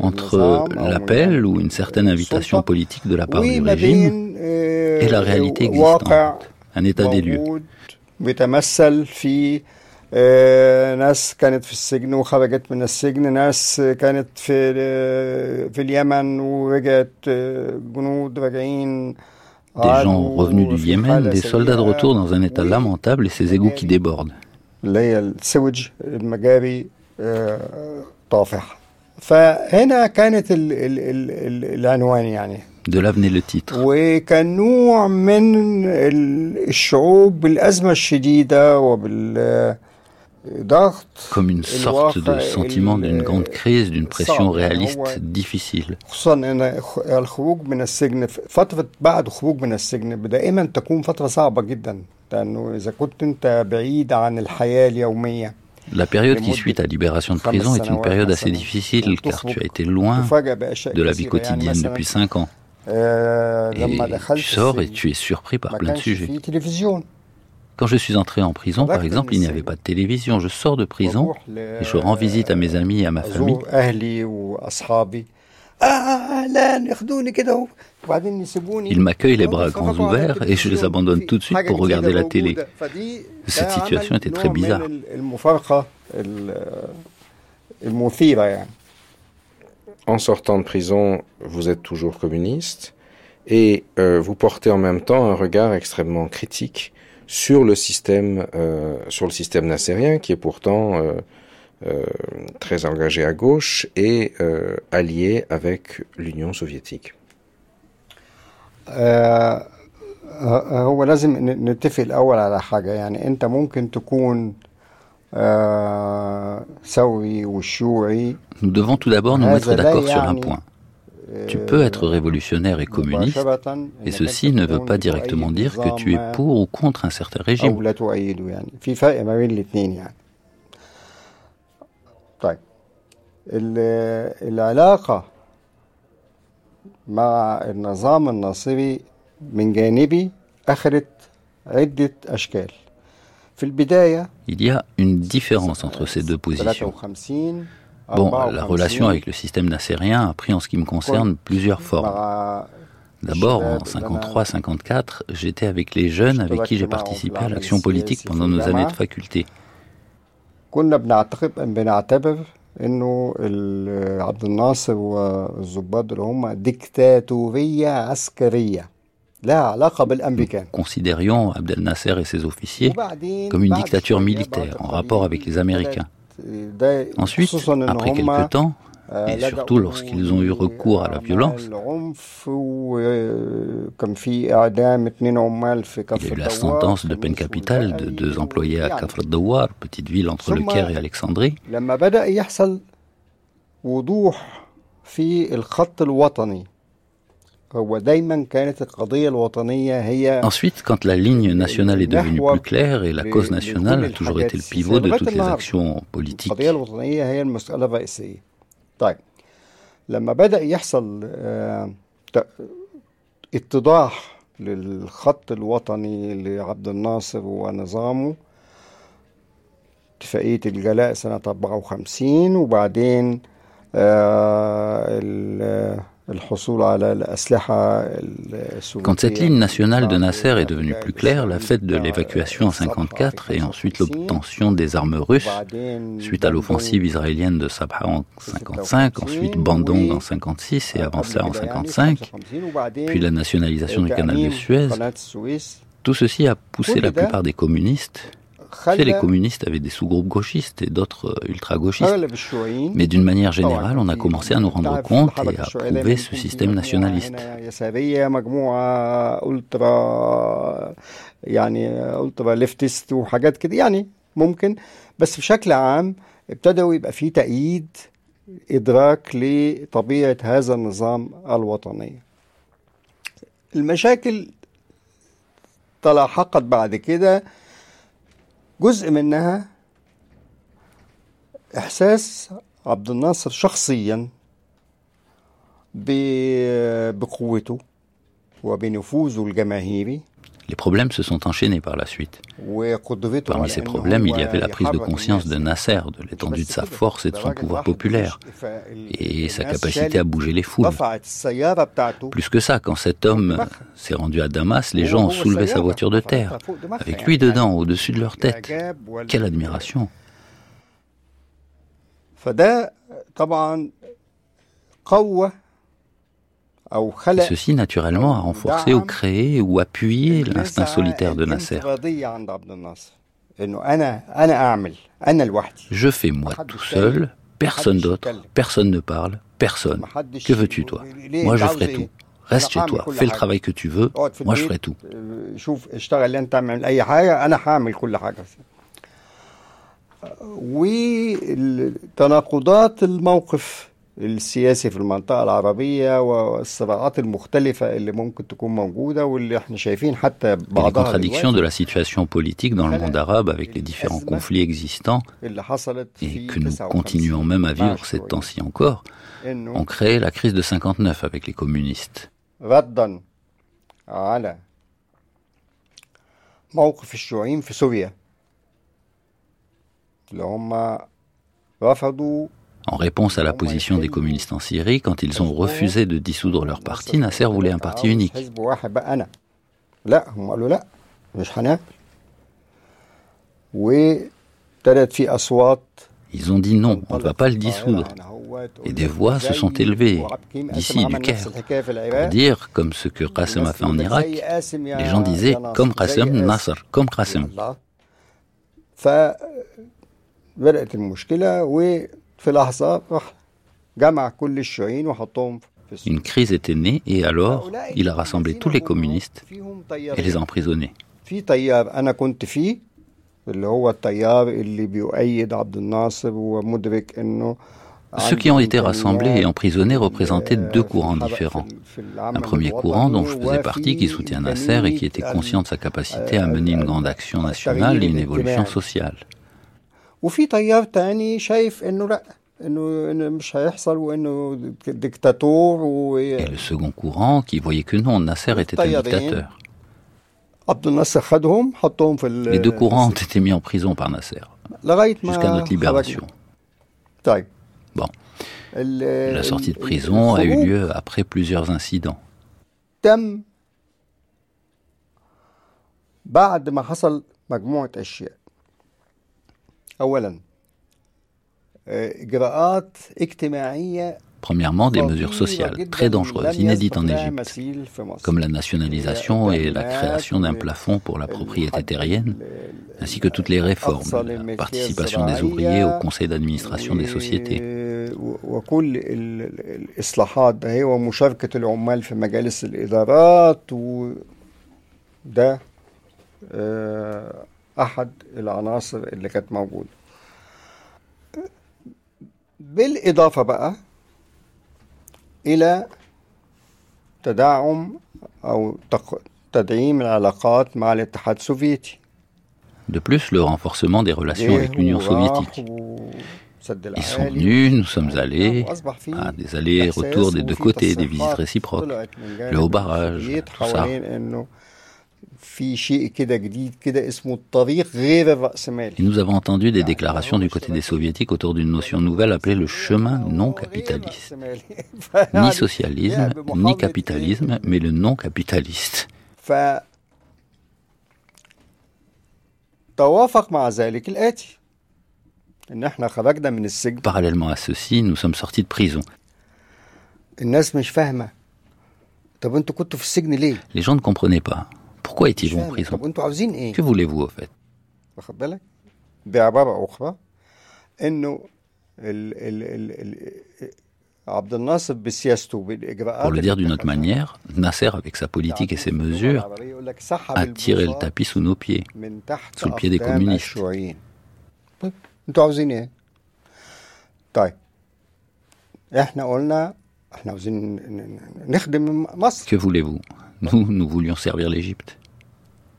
entre l'appel ou une certaine invitation politique de la part du régime et la réalité existante, un état des lieux. بيتمثل في آه، ناس كانت في السجن وخرجت من السجن ناس كانت في آه، في اليمن ورجعت آه، جنود راجعين Des gens revenus du Yémen, des soldats de retour dans un état lamentable et ces égouts qui débordent. فهنا كانت ال ال ال ال العنوان يعني. De là venait le titre. وكان نوع من ال- الشعور بالأزمة الشديدة وبالضغط Comme une sorte de sentiment d'une grande crise, d'une pression réaliste difficile. خصوصا ان خ- الخروج من السجن فترة بعد خروج من السجن دائما تكون فترة صعبة جدا لأنه إذا كنت أنت بعيد عن الحياة اليومية La période qui suit ta libération de prison est une période assez difficile car tu as été loin تفاجأ بأشياء de la vie كثيرة. يعني quotidienne مثلا depuis 5 ans. Tu sors et tu es surpris par plein de sujets. Quand je suis entré en prison, par exemple, il n'y avait pas de télévision. Je sors de prison et je rends visite à mes amis et à ma famille. Ils m'accueillent les bras grands ouverts et je les abandonne tout de suite pour regarder la télé. Cette situation était très bizarre En sortant de prison, vous êtes toujours communiste et euh, vous portez en même temps un regard extrêmement critique sur le système, euh, sur le système nassérien, qui est pourtant euh, euh, très engagé à gauche et euh, allié avec l'Union soviétique. آه، آه، هو لازم ن- نتفق الأول على حاجة يعني أنت ممكن تكون آه، ثوري والشيوعي Nous devons tout d'abord nous mettre هذا لا d'accord sur un يعني point. Tu peux être révolutionnaire et communiste, مباشرة et إنك ceci أنت ne veut تكون pas directement تؤيد dire que tu es نظام pour ou contre un certain أو régime. لا تؤيده يعني في فرق ما بين الاثنين يعني طيب ال- العلاقة مع النظام الناصري من جانبي أخذت عدة أشكال في البداية Il y a une différence entre ces deux positions. 53 Bon, la 54 relation avec le système nassérien a pris en ce qui me concerne plusieurs formes. D'abord, en 53-54, j'étais avec les jeunes avec qui j'ai participé à l'action politique pendant nos années de faculté. Considérions Abdel Nasser et ses officiers comme une dictature militaire en rapport avec les Américains. Ensuite, après quelque temps, et surtout lorsqu'ils ont eu recours à la violence, il y a eu la sentence de peine capitale de deux employés à Kafr petite ville entre le Caire et Alexandrie. Ensuite, quand la ligne nationale est devenue plus claire et la cause nationale a toujours été le pivot de toutes les actions politiques, طيب لما بدأ يحصل آه، ت- اتضاح للخط الوطني لعبد الناصر ونظامه اتفاقية الجلاء سنة 54 وبعدين آه، Quand cette ligne nationale de Nasser est devenue plus claire, la fête de l'évacuation en 54 et ensuite l'obtention des armes russes, suite à l'offensive israélienne de Sabha en 55, ensuite Bandung en 56 et avant cela en 55, puis la nationalisation du canal de Suez, tout ceci a poussé la plupart des communistes Tu sais, les communistes avaient des sous-groupes gauchistes et d'autres euh, ultra-gauchistes. Mais d'une manière générale, on a commencé à nous rendre compte et à approuver ce système nationaliste. يسارية مجموعة ألترا يعني ألترا ليفتست وحاجات كده يعني ممكن بس بشكل عام ابتدوا يبقى في تأييد إدراك لطبيعة هذا النظام الوطني المشاكل تلاحقت بعد كده جزء منها إحساس عبد الناصر شخصيا بقوته وبنفوذه الجماهيري. Les problèmes se sont enchaînés par la suite. Parmi ces problèmes, il y avait la prise de conscience de Nasser, de l'étendue de sa force et de son pouvoir populaire, et sa capacité à bouger les foules. Plus que ça, quand cet homme s'est rendu à Damas, les gens ont soulevé sa voiture de terre, avec lui dedans, au-dessus de leur tête. Quelle admiration. Ceci naturellement a renforcé ou créé ou appuyé l'instinct solitaire de Nasser. Je fais moi tout seul, personne d'autre, personne ne parle, personne. Que veux-tu toi? Moi je ferai tout. Reste chez toi, fais le travail que tu veux, moi je ferai tout. Oui, شوف اشتغل انت اعمل اي حاجه انا هعمل كل حاجه وتناقضات الموقف السياسي في المنطقة العربية والصراعات المختلفة اللي ممكن تكون موجودة واللي احنا شايفين حتى Et les بعضها contradictions de دلوقتي la situation politique dans le monde arabe avec les différents conflits existants اللي حصلت et في que nous 59 continuons même à vivre مع ces شوية. temps-ci encore, إنه ont créé la crise de 59 avec les communistes. ردا على موقف الشيوعيين في سوريا اللي هم رفضوا en réponse à la position des communistes en Syrie, quand ils ont refusé de dissoudre leur parti, Nasser voulait un parti unique. Ils ont dit non, on ne va pas le dissoudre. Et des voix se sont élevées, d'ici du Caire, pour dire, comme ce que Qassem a fait en Irak, les gens disaient comme Qassem, Nasser, comme Qassem. Une crise était née et alors il a rassemblé tous les communistes et les a emprisonnés. Ceux qui ont été rassemblés et emprisonnés représentaient deux courants différents. Un premier courant dont je faisais partie qui soutient Nasser et qui était conscient de sa capacité à mener une grande action nationale et une évolution sociale. وفي تيار تاني شايف انه لا انه انه مش هيحصل وانه ديكتاتور Et le second courant qui voyait que non, Nasser était un dictateur. وعبد الناصر خدهم حطهم في ال- Les deux courants ont été mis en prison par Nasser, لغايه ما jusqu'à notre libération. خرجنا. طيب Bon, ال- la sortie de ال- prison a eu الخروج lieu après plusieurs incidents. تم بعد ما حصل مجموعة أشياء أولا آه، إجراءات اجتماعية Premièrement, des خطيرة mesures sociales جداً très dangereuses, لم inédites en يسبق لها Égypte, مثيل في مصر. comme la nationalisation et la création d'un plafond pour la propriété terrienne, ainsi que toutes les réformes, la participation des ouvriers au conseil d'administration des sociétés. و- وكل ال- ال- الإصلاحات ده هي ومشاركة العمال في مجالس الإدارات وده آه، أحد العناصر اللي كانت موجودة بالإضافة بقى إلى تدعم أو تق- تدعيم العلاقات مع الاتحاد السوفيتي De plus, le renforcement des relations avec l'Union soviétique. وسد Ils sont العالي. venus, nous sommes allés وأصبح في à des allers-retours des deux إحساس côtés, وفي des visites تصريحات réciproques, طلعت من جانب le haut barrage, السوفييت tout ça. Et nous avons entendu des déclarations du côté des soviétiques autour d'une notion nouvelle appelée le chemin non capitaliste. Ni socialisme, ni capitalisme, mais le non capitaliste. Parallèlement à ceci, nous sommes sortis de prison. Les gens ne comprenaient pas. Pourquoi est-il en prison? Que voulez-vous au fait? pour le dire d'une autre manière, Nasser, avec sa politique et ses mesures, a tiré le tapis sous nos pieds, sous le pied des communistes. Que voulez-vous? Nous, nous voulions servir l'Égypte.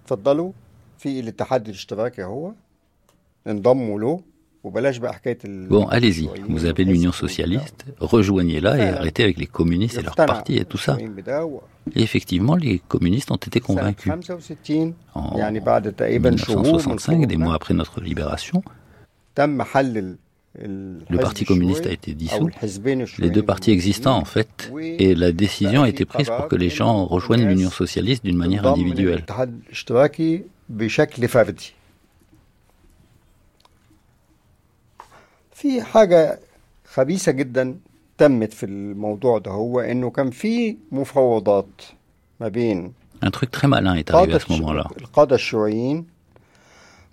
اتفضلوا في الاتحاد الاشتراكي هو انضموا له وبلاش بقى حكايه ال- Bon, allez-y, الشيوعيين vous avez والحزب l'Union وبتاع. socialiste, rejoignez-la et arrêtez avec les communistes et leurs يقتنع partis et tout ça. الشيوعيين بده و- Et effectivement, les communistes ont été سنة convaincus. 65 En يعني بعد تقريبا شهور من 1965, des خروجنا، mois après notre libération, تم حل ال- le الحزب Parti communiste a الشيوعي été أو dissous. الحزبين Les الشيوعيين deux partis existants, en fait, et la décision a été prise pour que les gens rejoignent l'Union socialiste d'une manière تنضم individuelle. للاتحاد الاشتراكي بشكل فردي في حاجة خبيثة جدا تمت في الموضوع ده هو انه كان في مفاوضات ما بين Un truc très malin est arrivé à قادة ce moment-là. القادة الشيوعيين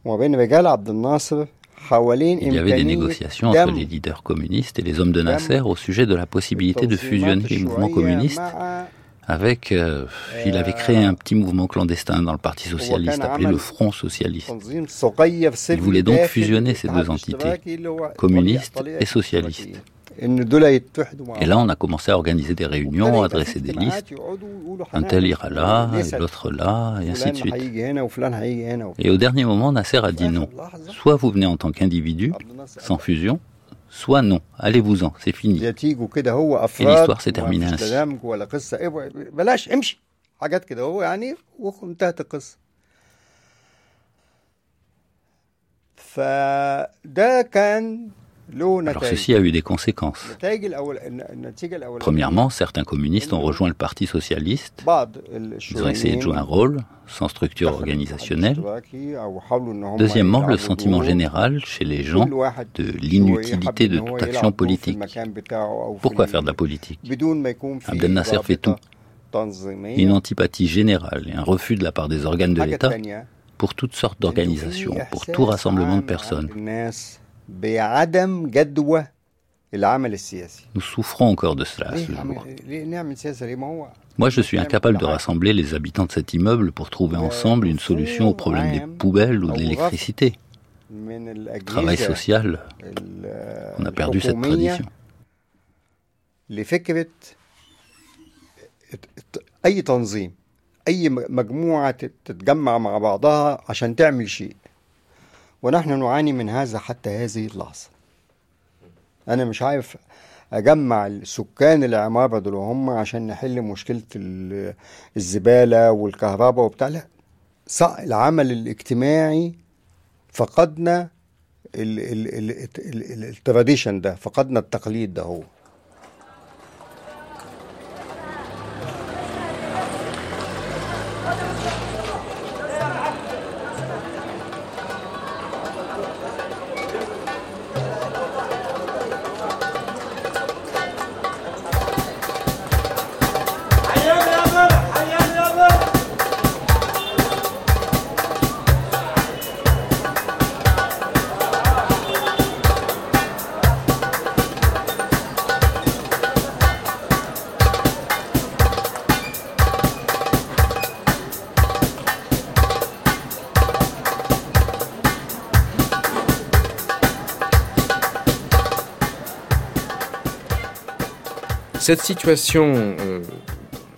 وما بين رجال عبد الناصر حوالين Il y avait des négociations entre les leaders communistes et les hommes de Nasser au sujet de la possibilité de fusionner les mouvements communistes avec... Euh, il avait créé un petit mouvement clandestin dans le Parti socialiste appelé le Front socialiste. Il voulait donc fusionner ces deux entités, communistes et socialistes. Et là, on a commencé à organiser des réunions, à dresser des listes. Un tel ira là, et l'autre là, et ainsi de suite. Et au dernier moment, Nasser a dit non. Soit vous venez en tant qu'individu, sans fusion, soit non. Allez-vous-en, c'est fini. Et l'histoire s'est terminée ainsi. Alors ceci a eu des conséquences. Premièrement, certains communistes ont rejoint le Parti socialiste. Ils ont essayé de jouer un rôle sans structure organisationnelle. Deuxièmement, le sentiment général chez les gens de l'inutilité de toute action politique. Pourquoi faire de la politique? Abdel Nasser fait tout. Une antipathie générale et un refus de la part des organes de l'État pour toutes sortes d'organisations, pour tout rassemblement de personnes. عند الناس بعدم جدوى العمل السياسي Nous souffrons encore de cela à ce ليه, عم... jour. ليه نعمل سياسة ليه ما هو Moi, je suis incapable de rassembler les habitants de cet immeuble pour trouver ensemble une solution au problème des poubelles ou de l'électricité. من الأجهزة Travail social, ال- on a perdu cette الحكومية tradition. لفكرة ات- أي تنظيم أي م- مجموعة تت- تتجمع مع بعضها عشان تعمل شيء ونحن نعاني من هذا حتى هذه اللحظة. أنا مش عارف أجمع سكان العمارة دول هم عشان نحل مشكلة ال- الزبالة والكهرباء وبتاع. لا العمل الاجتماعي فقدنا ال- ال- ال- ال- ال- التراديشن ده فقدنا التقليد ده هو. Cette situation euh,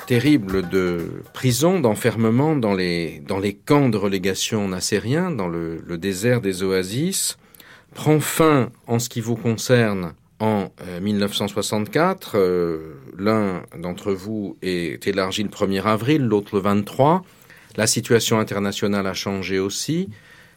terrible de prison, d'enfermement dans les, camps de relégation nassériens, dans le, désert des oasis, prend fin en ce qui vous concerne en euh, 1964. Euh, L'un d'entre vous est élargi le 1er avril, l'autre le 23. La situation internationale a changé aussi.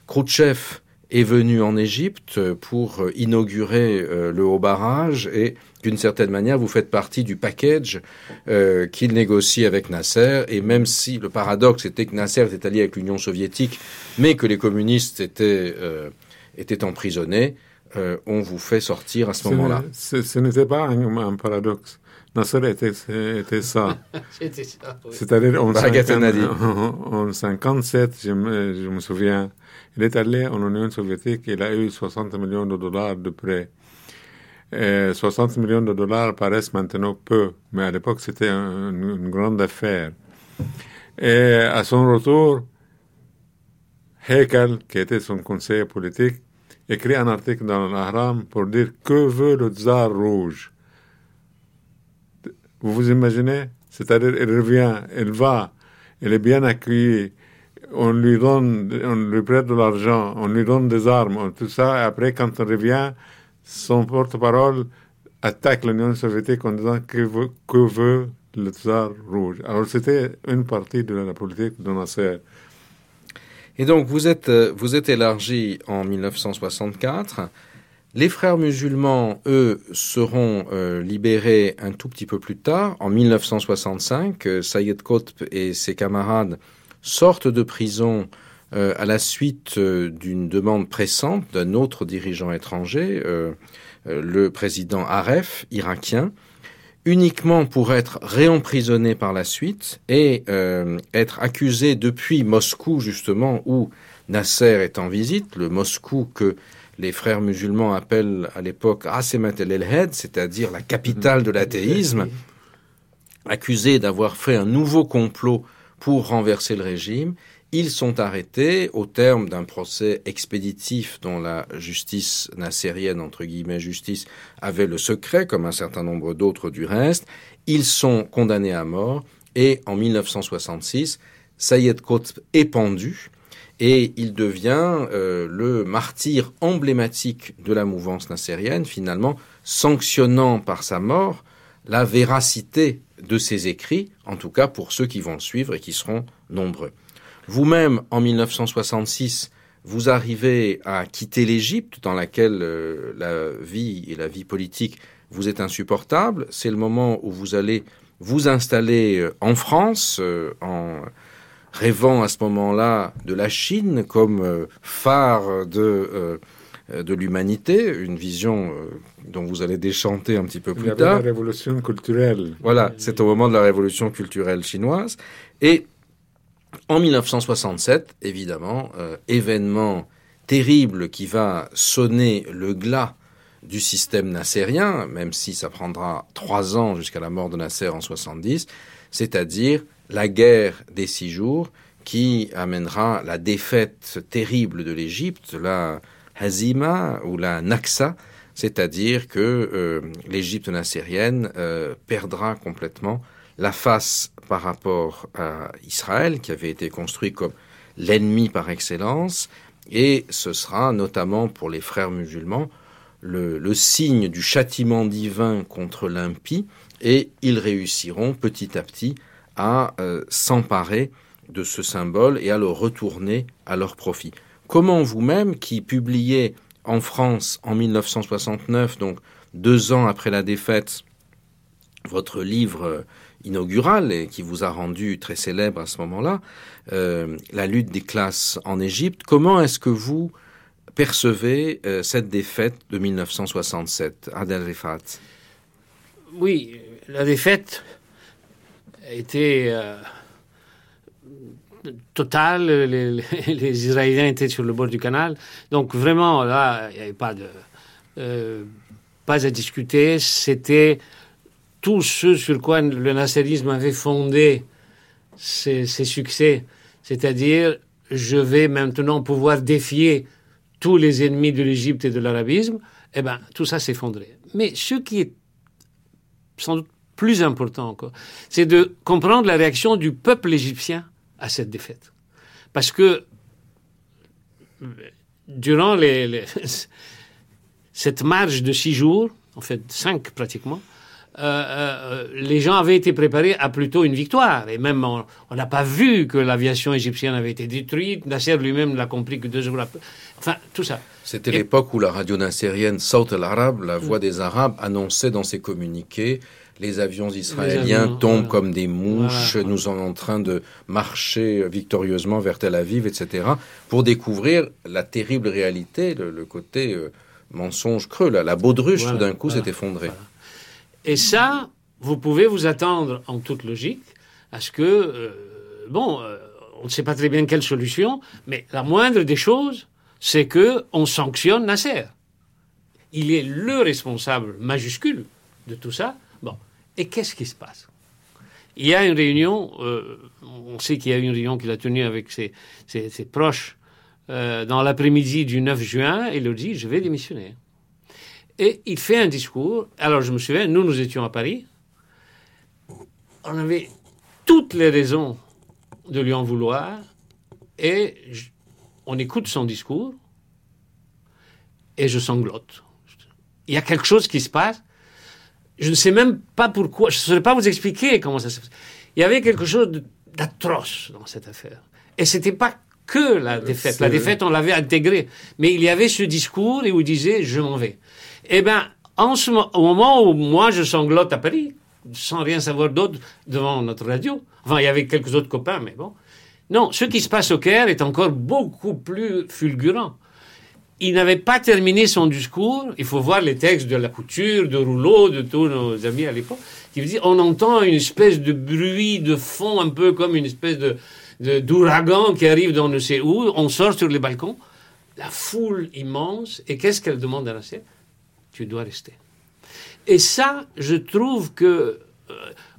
Khrouchtchev est venu en Égypte pour euh, inaugurer euh, le haut barrage et d'une certaine manière, vous faites partie du package euh, qu'il négocie avec Nasser. Et même si le paradoxe était que Nasser était allié avec l'Union soviétique, mais que les communistes étaient, euh, étaient emprisonnés, euh, on vous fait sortir à ce Ce- moment-là. Ce, ce n'était pas un, un paradoxe. Nasser était, était ça. C'était ça. oui. C'est-à-dire en, Baguette 50 Nadi. en 57, je me, je me souviens, il est allé en Union soviétique, il a eu 60 millions de dollars de prêts. Et 60 millions de dollars paraissent maintenant peu, mais à l'époque c'était un- une, une grande affaire. Et à son retour, Hekel, qui était son conseiller politique, écrit un article dans l'Ahram pour dire que veut le tsar rouge? Vous vous imaginez? C'est-à-dire, il revient, il va, il est bien accueilli, on lui donne, on lui prête de l'argent, on lui donne des armes, tout ça, et après, quand il revient, son porte-parole attaque l'Union soviétique en disant que veut, que veut le tsar rouge. Alors, c'était une partie de la politique de Nasser. Et donc, vous êtes, euh, vous êtes élargi en 1964. Les frères musulmans, eux, seront euh, libérés un tout petit peu plus tard, en 1965. Euh, Sayed Qutb et ses camarades sortent de prison euh, à la suite euh, d'une demande pressante d'un autre dirigeant étranger, euh, euh, le président Aref, irakien, uniquement pour être réemprisonné par la suite et euh, être accusé depuis Moscou, justement, où Nasser est en visite, le Moscou que les frères musulmans appellent à l'époque Asemat el-Elhed, c'est-à-dire la capitale de l'athéisme, accusés d'avoir fait un nouveau complot pour renverser le régime. Ils sont arrêtés au terme d'un procès expéditif dont la justice nassérienne, entre guillemets justice, avait le secret, comme un certain nombre d'autres du reste. Ils sont condamnés à mort et en 1966, Sayed Qutb est pendu et il devient euh, le martyr emblématique de la mouvance nassérienne, finalement sanctionnant par sa mort la véracité de ses écrits, en tout cas pour ceux qui vont suivre et qui seront nombreux. Vous-même, en 1966, vous arrivez à quitter l'Égypte, dans laquelle euh, la vie et la vie politique vous est insupportable. C'est le moment où vous allez vous installer euh, en France, euh, en rêvant à ce moment-là de la Chine comme phare de, de l'humanité, une vision euh, dont vous allez déchanter un petit peu plus avait la tard. révolution culturelle. Voilà, c'est au moment de la révolution culturelle chinoise. Et en 1967, évidemment, euh, événement terrible qui va sonner le glas du système nassérien, même si ça prendra trois ans jusqu'à la mort de Nasser en 70, c'est-à-dire la guerre des six jours qui amènera la défaite terrible de l'Égypte, la Hazima ou la Naksa, c'est-à-dire que euh, l'Égypte nassérienne euh, perdra complètement la face par rapport à Israël, qui avait été construit comme l'ennemi par excellence, et ce sera notamment pour les frères musulmans le, le signe du châtiment divin contre l'impie, et ils réussiront petit à petit à euh, s'emparer de ce symbole et à le retourner à leur profit. Comment vous-même, qui publiez en France en 1969, donc deux ans après la défaite, votre livre euh, inaugural et qui vous a rendu très célèbre à ce moment-là, euh, La lutte des classes en Égypte, comment est-ce que vous percevez euh, cette défaite de 1967, Adel Rifat? Oui, la défaite était euh, totale. Les, les- Israéliens étaient sur le bord du canal. Donc vraiment, là, il n'y avait pas de... euh, pas à discuter. C'était tout ce sur quoi le nasserisme avait fondé ses, ses succès. C'est-à-dire, je vais maintenant pouvoir défier tous les ennemis de l'Égypte et de l'arabisme. Eh bien, tout ça s'effondrait. Mais ce qui est sans doute plus important encore, c'est de comprendre la réaction du peuple égyptien à cette défaite. Parce que durant les, les- cette marche de six jours, en fait cinq pratiquement, euh, euh, les gens avaient été préparés à plutôt une victoire. Et même, on n'a pas vu que l'aviation égyptienne avait été détruite. Nasser lui-même l'a compris que deux jours après. Enfin, tout ça. C'était l'époque où la radio nassérienne Saut al-Arab, la voix des Arabes, annonçait dans ses communiqués les avions israéliens avions, tombent voilà. comme des mouches, Voilà. nous sommes en train de marcher victorieusement vers Tel Aviv, etc., pour découvrir la terrible réalité, le, le côté euh, mensonge creux. La, la baudruche, Voilà, tout d'un coup, s'est effondrée. Et ça, vous pouvez vous attendre en toute logique à ce que, euh, bon, euh, on ne sait pas très bien quelle solution, mais la moindre des choses, c'est que on sanctionne Nasser. Il est le responsable majuscule de tout ça. Et qu'est-ce qui se passe? Il y a une réunion, euh, on sait qu'il y a une réunion qu'il a tenue avec ses, proches euh, dans l'après-midi du 9 juin, il leur dit, je vais démissionner. Et il fait un discours. Alors, je me souviens, nous, nous étions à Paris. On avait toutes les raisons de lui en vouloir. Et on écoute son discours. Et je sanglote. Il y a quelque chose qui se passe. Je ne sais même pas pourquoi. Je ne saurais pas vous expliquer comment ça se passe. Il y avait quelque chose d'atroce dans cette affaire. Et c'était pas que la défaite. La défaite, on l'avait intégrée. Mais il y avait ce discours et où il disait je m'en vais. Eh bien, en ce mo- au moment où moi je sanglote à Paris, sans rien savoir d'autre devant notre radio, enfin, il y avait quelques autres copains, mais bon. Non, ce qui se passe au Caire est encore beaucoup plus fulgurant. Il n'avait pas terminé son discours. Il faut voir les textes de la couture, de Rouleau, de tous nos amis à l'époque, qui dit on entend une espèce de bruit de fond, un peu comme une espèce de d'ouragan qui arrive dans ne sait où. On sort sur les balcons, la foule immense, et qu'est-ce qu'elle demande à Nasser Tu dois rester. Et ça, je trouve que, euh,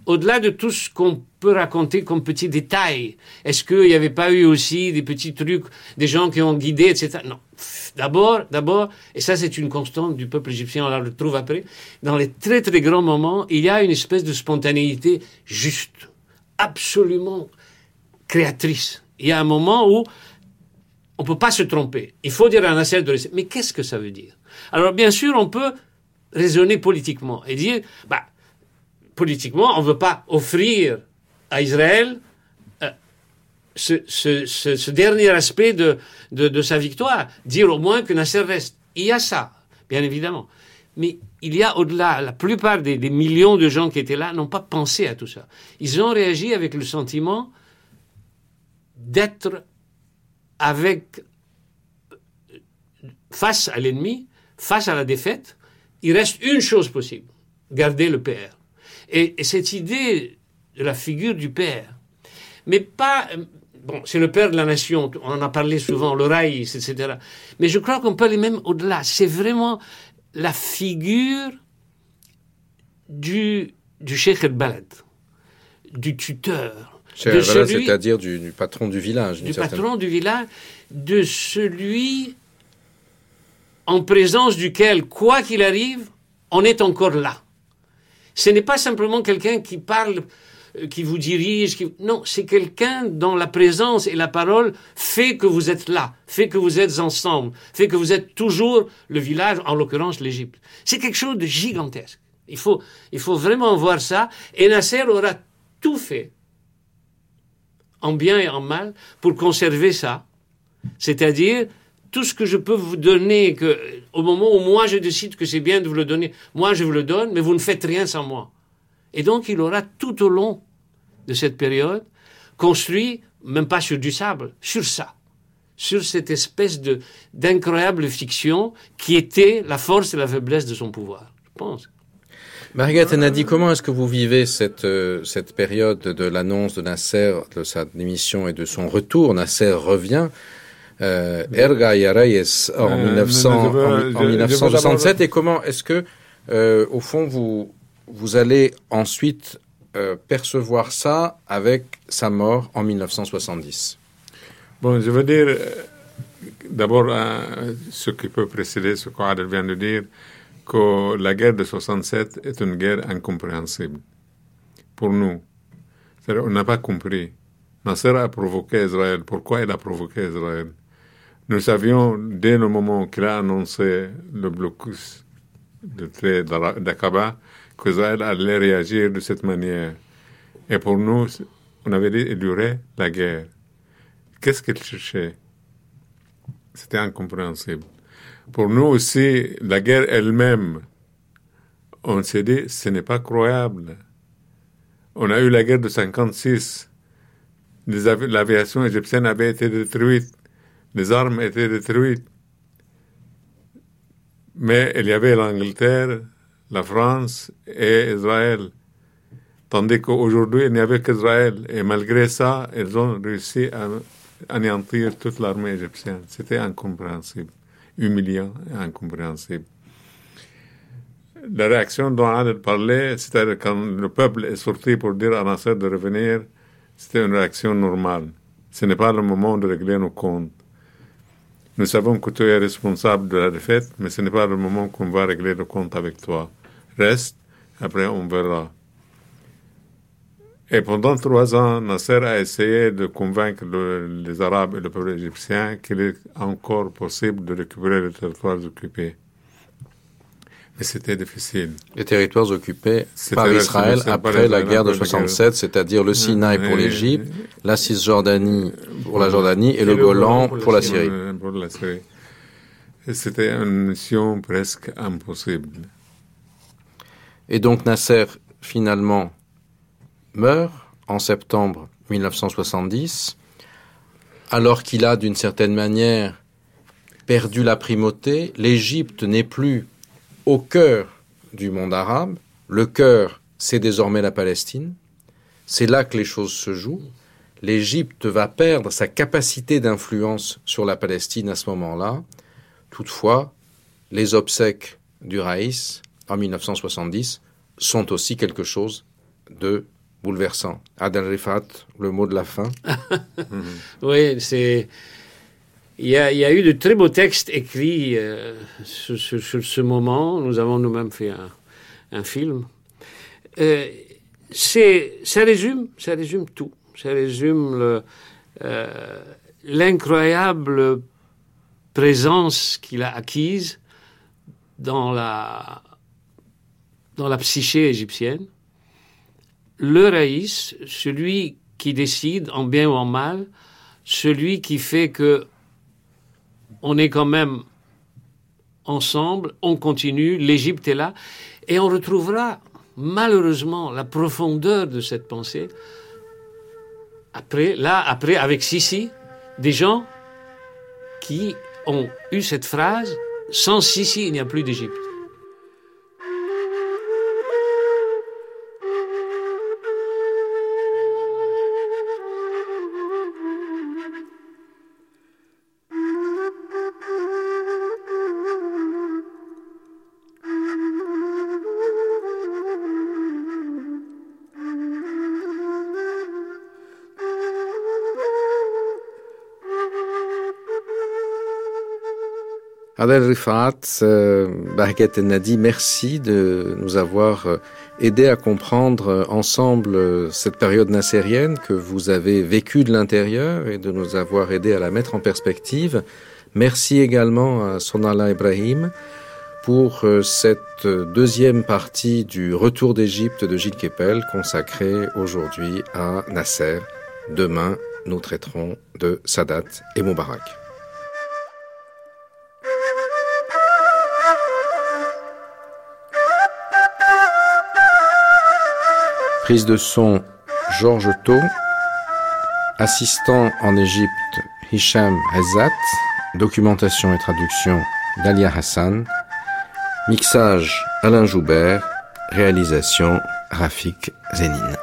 au-delà de tout ce qu'on peut raconter comme petits détails, est-ce qu'il n'y avait pas eu aussi des petits trucs, des gens qui ont guidé, etc. Non. D'abord, d'abord, et ça c'est une constante du peuple égyptien, on la retrouve après, dans les très très grands moments, il y a une espèce de spontanéité juste, absolument créatrice. Il y a un moment où on ne peut pas se tromper. Il faut dire à Nasser de. Mais qu'est-ce que ça veut dire? Alors, bien sûr, on peut raisonner politiquement et dire, bah, politiquement, on ne veut pas offrir à Israël ce, dernier aspect de, de, sa victoire, dire au moins que Nasser reste. Il y a ça, bien évidemment. Mais il y a au-delà, la plupart des, des millions de gens qui étaient là n'ont pas pensé à tout ça. Ils ont réagi avec le sentiment d'être avec face à l'ennemi, face à la défaite, il reste une chose possible, garder le père. Et, et cette idée de la figure du père, mais pas... Bon, c'est le père de la nation, on en a parlé souvent, le raïs, etc. Mais je crois qu'on peut aller même au-delà. C'est vraiment la figure du, du Cheikh el-Balad, du tuteur, c'est-à-dire du, du patron du village. du certaine- patron du village, de celui en présence duquel, quoi qu'il arrive, on est encore là. Ce n'est pas simplement quelqu'un qui parle, qui vous dirige, qui... non, c'est quelqu'un dont la présence et la parole fait que vous êtes là, fait que vous êtes ensemble, fait que vous êtes toujours le village, en l'occurrence l'Égypte. C'est quelque chose de gigantesque. Il faut, il faut vraiment voir ça. Et Nasser aura tout fait en bien et en mal, pour conserver ça. C'est-à-dire, tout ce que je peux vous donner, que, au moment où moi je décide que c'est bien de vous le donner, moi je vous le donne, mais vous ne faites rien sans moi. Et donc, il aura tout au long de cette période construit, même pas sur du sable, sur ça. Sur cette espèce de, d'incroyable fiction qui était la force et la faiblesse de son pouvoir, je pense. Marguerite Nadi, comment est-ce que vous vivez cette, euh, cette période de l'annonce de Nasser, de sa démission et de son retour? Nasser revient. Euh, Erga en, Euh, 1900 mais je veux- en- en je- je veux 1967 et comment est-ce que, euh, au fond, vous, vous allez ensuite euh, percevoir ça avec sa mort en 1970 Bon, je veux dire, euh, d'abord, euh, ce qui peut précéder ce qu'Adel vient de dire, que la guerre de 67 est une guerre incompréhensible pour nous. On n'a pas compris. Nasser a provoqué Israël. Pourquoi il a provoqué Israël? Nous savions, dès le moment qu'il a annoncé le blocus de trait d'Aqaba, qu'Israël allait réagir de cette manière. Et pour nous, on avait dit qu'il y aurait la guerre. Qu'est-ce qu'il cherchait? C'était incompréhensible. Pour nous aussi, la guerre elle-même, on s'est dit, ce n'est pas croyable. On a eu la guerre de 56. Les avi- L'aviation égyptienne avait été détruite. Les armes étaient détruites. Mais il y avait l'Angleterre, la France et Israël. Tandis qu'aujourd'hui, il n'y avait qu'Israël. Et malgré ça, ils ont réussi à anéantir toute l'armée égyptienne. C'était incompréhensible, humiliant et incompréhensible. La réaction dont Adel parlait, c'est-à-dire quand le peuple est sorti pour dire à Nasser de revenir, c'était une réaction normale. Ce n'est pas le moment de régler nos comptes. Nous savons que tu es responsable de la défaite, mais ce n'est pas le moment qu'on va régler le compte avec toi. Reste, après on verra. Et pendant trois ans, Nasser a essayé de convaincre le- les Arabes et le peuple égyptien qu'il est encore possible de récupérer les territoires occupés. Mais c'était difficile. Les territoires occupés par Israël après la guerre de après la 67, c'est-à-dire le Sinaï pour l'Égypte, la Cisjordanie pour la Jordanie et le Golan pour la Syrie. Pour la Syrie. Et C'était une mission presque impossible. Et donc Nasser, finalement, meurt en septembre 1970, alors qu'il a, d'une certaine manière, perdu la primauté. L'Égypte n'est plus au cœur du monde arabe. Le cœur, c'est désormais la Palestine. C'est là que les choses se jouent. L'Égypte va perdre sa capacité d'influence sur la Palestine à ce moment-là. Toutefois, les obsèques du Raïs en 1970 sont aussi quelque chose de bouleversant. Adel Rifat, le mot de la fin. Oui, c'est. Il y, a, eu de très beaux textes écrits euh, sur, ce moment. Nous avons nous-mêmes fait un, film. Euh, ça résume, ça résume tout. Ça résume euh, l'incroyable présence qu'il a acquise dans la, dans la psyché égyptienne. Le raïs, celui qui décide, en bien ou en mal, celui qui fait que on est quand même ensemble, on continue, l'Égypte est là, et on retrouvera malheureusement la profondeur de cette pensée après, là, après, avec Sissi, des gens qui ont eu cette phrase sans Sissi, il n'y a plus d'Égypte. Adel Rifat, euh, Bahget Nadi, merci de nous avoir euh, aidé à comprendre euh, ensemble cette période nassérienne que vous avez vécue de l'intérieur et de nous avoir aidé à la mettre en perspective. Merci également à Sonala Ibrahim pour cette deuxième partie du Retour d'Égypte de Gilles Kepel consacrée aujourd'hui à Nasser. Demain, nous traiterons de Sadat et Moubarak. Prise de son Georges Thau, assistant en Égypte Hicham Hazat, documentation et traduction Dalia Hassan, mixage Alain Joubert, réalisation Rafik Zénine.